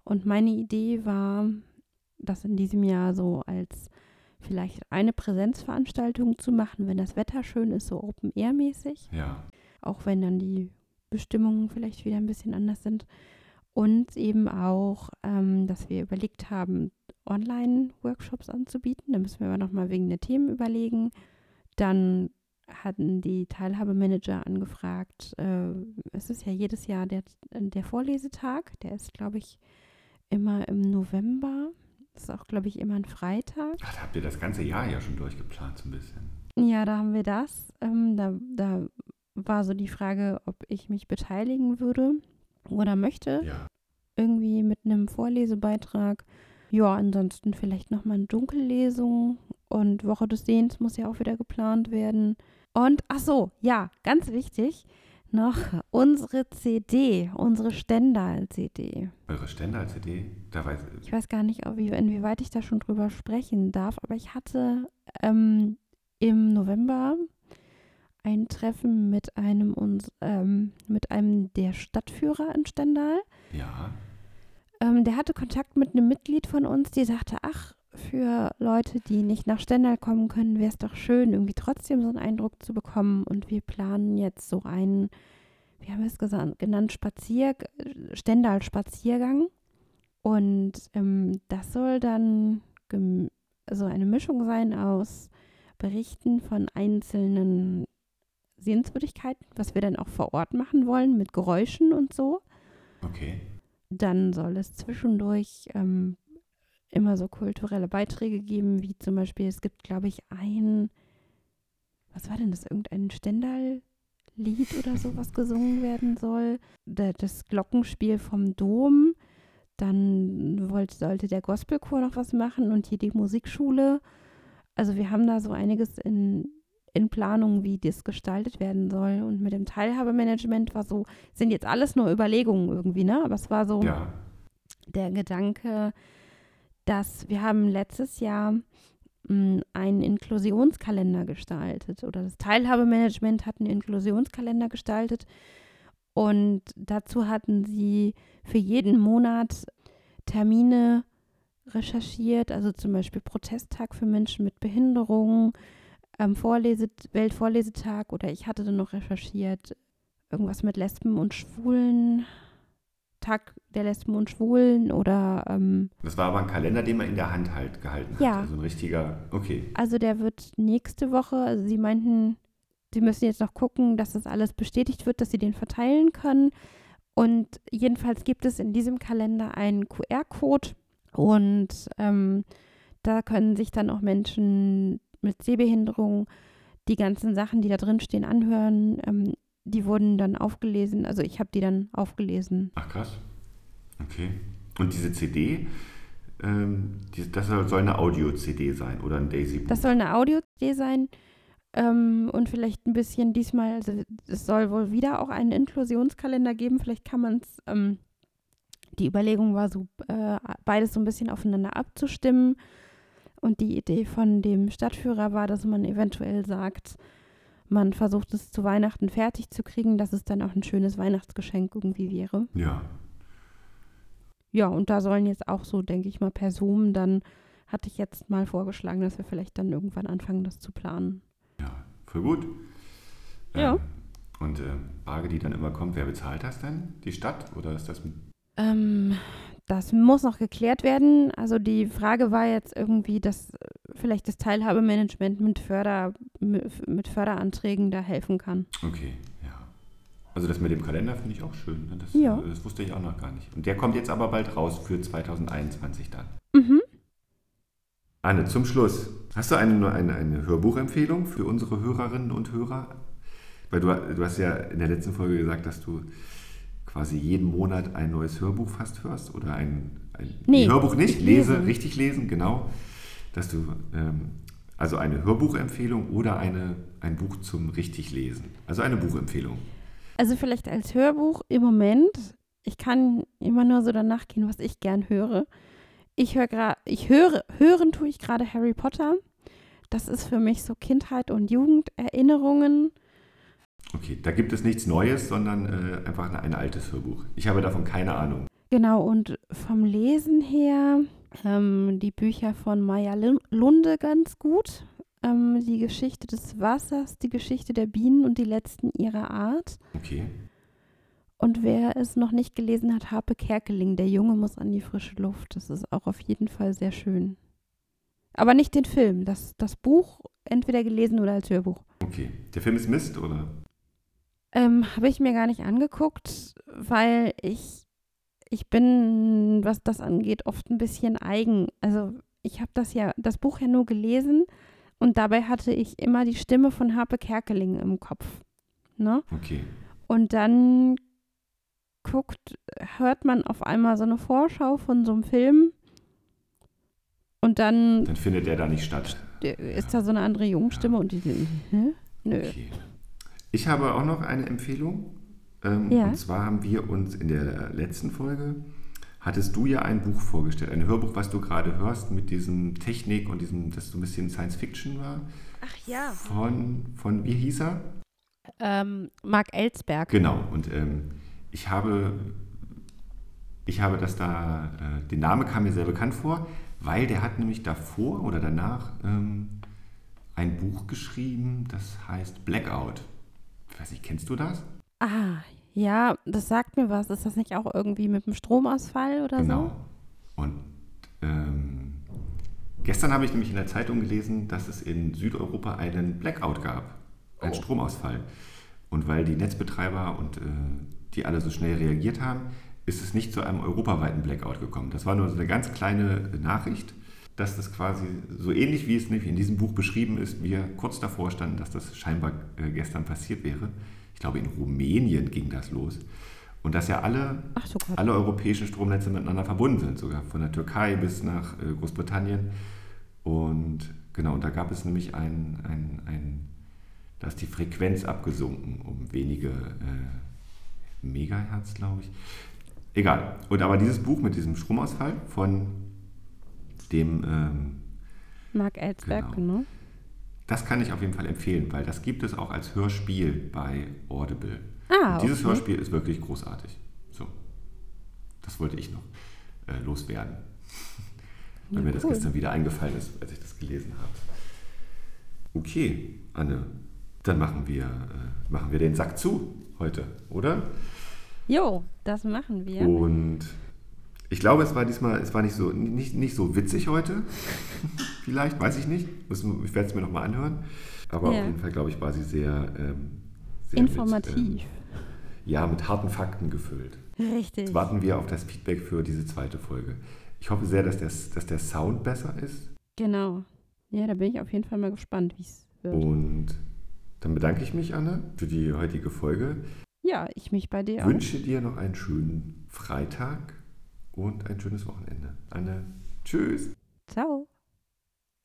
Und meine Idee war, das in diesem Jahr so als vielleicht eine Präsenzveranstaltung zu machen, wenn das Wetter schön ist, so Open-Air-mäßig Ja. auch wenn dann die Bestimmungen vielleicht wieder ein bisschen anders sind. Und eben auch, ähm, dass wir überlegt haben, Online-Workshops anzubieten. Da müssen wir aber nochmal wegen der Themen überlegen. Dann hatten die Teilhabemanager angefragt, äh, es ist ja jedes Jahr der, der Vorlesetag, der ist, glaube ich, immer im November. Das ist auch, glaube ich, immer ein Freitag. Ach, da habt ihr das ganze Jahr ja schon durchgeplant, so ein bisschen. Ja, da haben wir das. Ähm, da, da war so die Frage, ob ich mich beteiligen würde oder möchte, Ja. irgendwie mit einem Vorlesebeitrag. Ja, ansonsten vielleicht nochmal eine Dunkellesung und Woche des Sehens muss ja auch wieder geplant werden. Und ach so, ja, ganz wichtig, noch unsere CD, unsere Stendal-CD. Eure Stendal-CD, da weiß Ich weiß gar nicht, ob, wie- inwieweit ich da schon drüber sprechen darf, aber ich hatte ähm, im November ein Treffen mit einem, uns, ähm, mit einem der Stadtführer in Stendal. ja. Ähm, der hatte Kontakt mit einem Mitglied von uns, die sagte, ach, für Leute, die nicht nach Stendal kommen können, wäre es doch schön, irgendwie trotzdem so einen Eindruck zu bekommen. Und wir planen jetzt so einen, wie haben wir es gesagt, genannt, Spazier, Stendal Spaziergang. Und ähm, das soll dann so eine Mischung sein aus Berichten von einzelnen Sehenswürdigkeiten, was wir dann auch vor Ort machen wollen, mit Geräuschen und so. Okay. Dann soll es zwischendurch ähm, immer so kulturelle Beiträge geben, wie zum Beispiel, es gibt, glaube ich, ein, was war denn das, irgendein Stendal-Lied oder so, was gesungen werden soll. Da- Das Glockenspiel vom Dom. Dann wollte, sollte der Gospelchor noch was machen und hier die Musikschule. Also wir haben da so einiges in, in Planung, wie das gestaltet werden soll. Und mit dem Teilhabemanagement war so, sind jetzt alles nur Überlegungen irgendwie, ne? Aber es war so Ja. der Gedanke, dass wir haben letztes Jahr mh, einen Inklusionskalender gestaltet oder das Teilhabemanagement hat einen Inklusionskalender gestaltet und dazu hatten sie für jeden Monat Termine recherchiert, also zum Beispiel Protesttag für Menschen mit Behinderung, ähm, Vorlese Weltvorlesetag oder ich hatte dann noch recherchiert irgendwas mit Lesben und Schwulen, Tag der Lesben und Schwulen oder ähm, Das war aber ein Kalender, den man in der Hand halt gehalten hat. Ja. Also ein richtiger, okay. Also der wird nächste Woche, also sie meinten, sie müssen jetzt noch gucken, dass das alles bestätigt wird, dass sie den verteilen können. Und jedenfalls gibt es in diesem Kalender einen QR-Code und ähm, da können sich dann auch Menschen mit Sehbehinderung die ganzen Sachen, die da drin stehen, anhören. Ähm, die wurden dann aufgelesen, also ich habe die dann aufgelesen. Ach krass. Okay. Und diese CD, ähm, die, das soll eine Audio-CD sein oder ein Daisy-Buch? Das soll eine Audio-CD sein ähm, und vielleicht ein bisschen diesmal, also es soll wohl wieder auch einen Inklusionskalender geben. Vielleicht kann man es, ähm, die Überlegung war so, äh, beides so ein bisschen aufeinander abzustimmen. Und die Idee von dem Stadtführer war, dass man eventuell sagt, man versucht es zu Weihnachten fertig zu kriegen, dass es dann auch ein schönes Weihnachtsgeschenk irgendwie wäre. Ja. Ja, und da sollen jetzt auch so, denke ich mal, per Zoom dann, hatte ich jetzt mal vorgeschlagen, dass wir vielleicht dann irgendwann anfangen, das zu planen. Ja, voll gut. Ja. Ähm, und äh, Frage, die dann immer kommt, wer bezahlt das denn? Die Stadt oder ist das mit Ähm, das muss noch geklärt werden. Also die Frage war jetzt irgendwie, dass äh, vielleicht das Teilhabemanagement mit, Förder, mit Förderanträgen da helfen kann. Okay, ja. Also das mit dem Kalender finde ich auch schön. ne? Das, Ja. äh, das wusste ich auch noch gar nicht. Und der kommt jetzt aber bald raus für 2021 dann. Mhm. Anne, zum Schluss. Hast du eine, eine, eine Hörbuchempfehlung für unsere Hörerinnen und Hörer? Weil du, du hast ja in der letzten Folge gesagt, dass du quasi jeden Monat ein neues Hörbuch fast hörst oder ein, ein Nee, Hörbuch nicht, lese, lesen. richtig lesen, genau. Dass du ähm, also eine Hörbuchempfehlung oder eine, ein Buch zum richtig lesen. Also eine Buchempfehlung. Also vielleicht als Hörbuch im Moment. Ich kann immer nur so danach gehen, was ich gern höre. Ich höre gerade, ich höre, hören tue ich gerade Harry Potter. Das ist für mich so Kindheit und Jugenderinnerungen. Okay, da gibt es nichts Neues, sondern äh, einfach ein, ein altes Hörbuch. Ich habe davon keine Ahnung. Genau, und vom Lesen her ähm, die Bücher von Maya Lunde ganz gut. Ähm, die Geschichte des Wassers, die Geschichte der Bienen und die letzten ihrer Art. Okay. Und wer es noch nicht gelesen hat, Harpe Kerkeling, der Junge muss an die frische Luft. Das ist auch auf jeden Fall sehr schön. Aber nicht den Film, das, das Buch entweder gelesen oder als Hörbuch. Okay. Der Film ist Mist, oder? Ähm, Habe ich mir gar nicht angeguckt, weil ich, ich bin, was das angeht, oft ein bisschen eigen. Also ich habe das ja, das Buch ja nur gelesen und dabei hatte ich immer die Stimme von Harpe Kerkeling im Kopf. Ne? Okay. Und dann guckt, hört man auf einmal so eine Vorschau von so einem Film und dann Dann findet er da nicht statt. ist da so eine andere Jungstimme und die, hä? Nö. Okay. Ich habe auch noch eine Empfehlung. Ähm, Ja. Und zwar haben wir uns in der letzten Folge, hattest du ja ein Buch vorgestellt, ein Hörbuch, was du gerade hörst, mit diesem Technik und diesem, das so ein bisschen Science Fiction war. Ach ja. Von, von wie hieß er? Ähm, Marc Ellsberg. Genau, und ähm, ich habe, ich habe das da, äh, der Name kam mir sehr bekannt vor, weil der hat nämlich davor oder danach ähm, ein Buch geschrieben, das heißt Blackout. Ich weiß nicht, kennst du das? Ah, Ja, das sagt mir was. Ist das nicht auch irgendwie mit dem Stromausfall oder genau. so? Und ähm, gestern habe ich nämlich in der Zeitung gelesen, dass es in Südeuropa einen Blackout gab, einen Oh. Stromausfall. Und weil die Netzbetreiber und äh, die alle so schnell reagiert haben, ist es nicht zu einem europaweiten Blackout gekommen. Das war nur so eine ganz kleine Nachricht, dass das quasi so ähnlich wie es nämlich in diesem Buch beschrieben ist, wir kurz davor standen, dass das scheinbar äh, gestern passiert wäre. Ich glaube, in Rumänien ging das los. Und dass ja alle so alle europäischen Stromnetze miteinander verbunden sind, sogar von der Türkei bis nach äh, Großbritannien. Und genau, und da gab es nämlich ein, ein, ein da ist die Frequenz abgesunken um wenige äh, Megahertz, glaube ich. Egal. Und aber dieses Buch mit diesem Stromausfall von dem, ähm, Mark Ellsberg, Genau. genau. das kann ich auf jeden Fall empfehlen, weil das gibt es auch als Hörspiel bei Audible. Ah, Und dieses okay. Hörspiel ist wirklich großartig. So, das wollte ich noch äh, loswerden. Weil Ja, mir das cool. gestern wieder eingefallen ist, als ich das gelesen habe. Okay, Anne, dann machen wir, äh, machen wir den Sack zu heute, oder? Jo, das machen wir. Und ich glaube, es war diesmal, es war nicht so, nicht, nicht so witzig heute. Vielleicht, weiß ich nicht. Ich werde es mir nochmal anhören. Aber Ja. auf jeden Fall, glaube ich, war sie sehr, ähm, sehr Informativ. Mit, ähm, ja, mit harten Fakten gefüllt. Richtig. Jetzt warten wir auf das Feedback für diese zweite Folge. Ich hoffe sehr, dass der, dass der Sound besser ist. Genau. Ja, da bin ich auf jeden Fall mal gespannt, wie es wird. Und dann bedanke ich mich, Anne, für die heutige Folge. Ja, ich mich bei dir auch. Wünsche dir noch einen schönen Freitag und ein schönes Wochenende. Anne, tschüss. Ciao.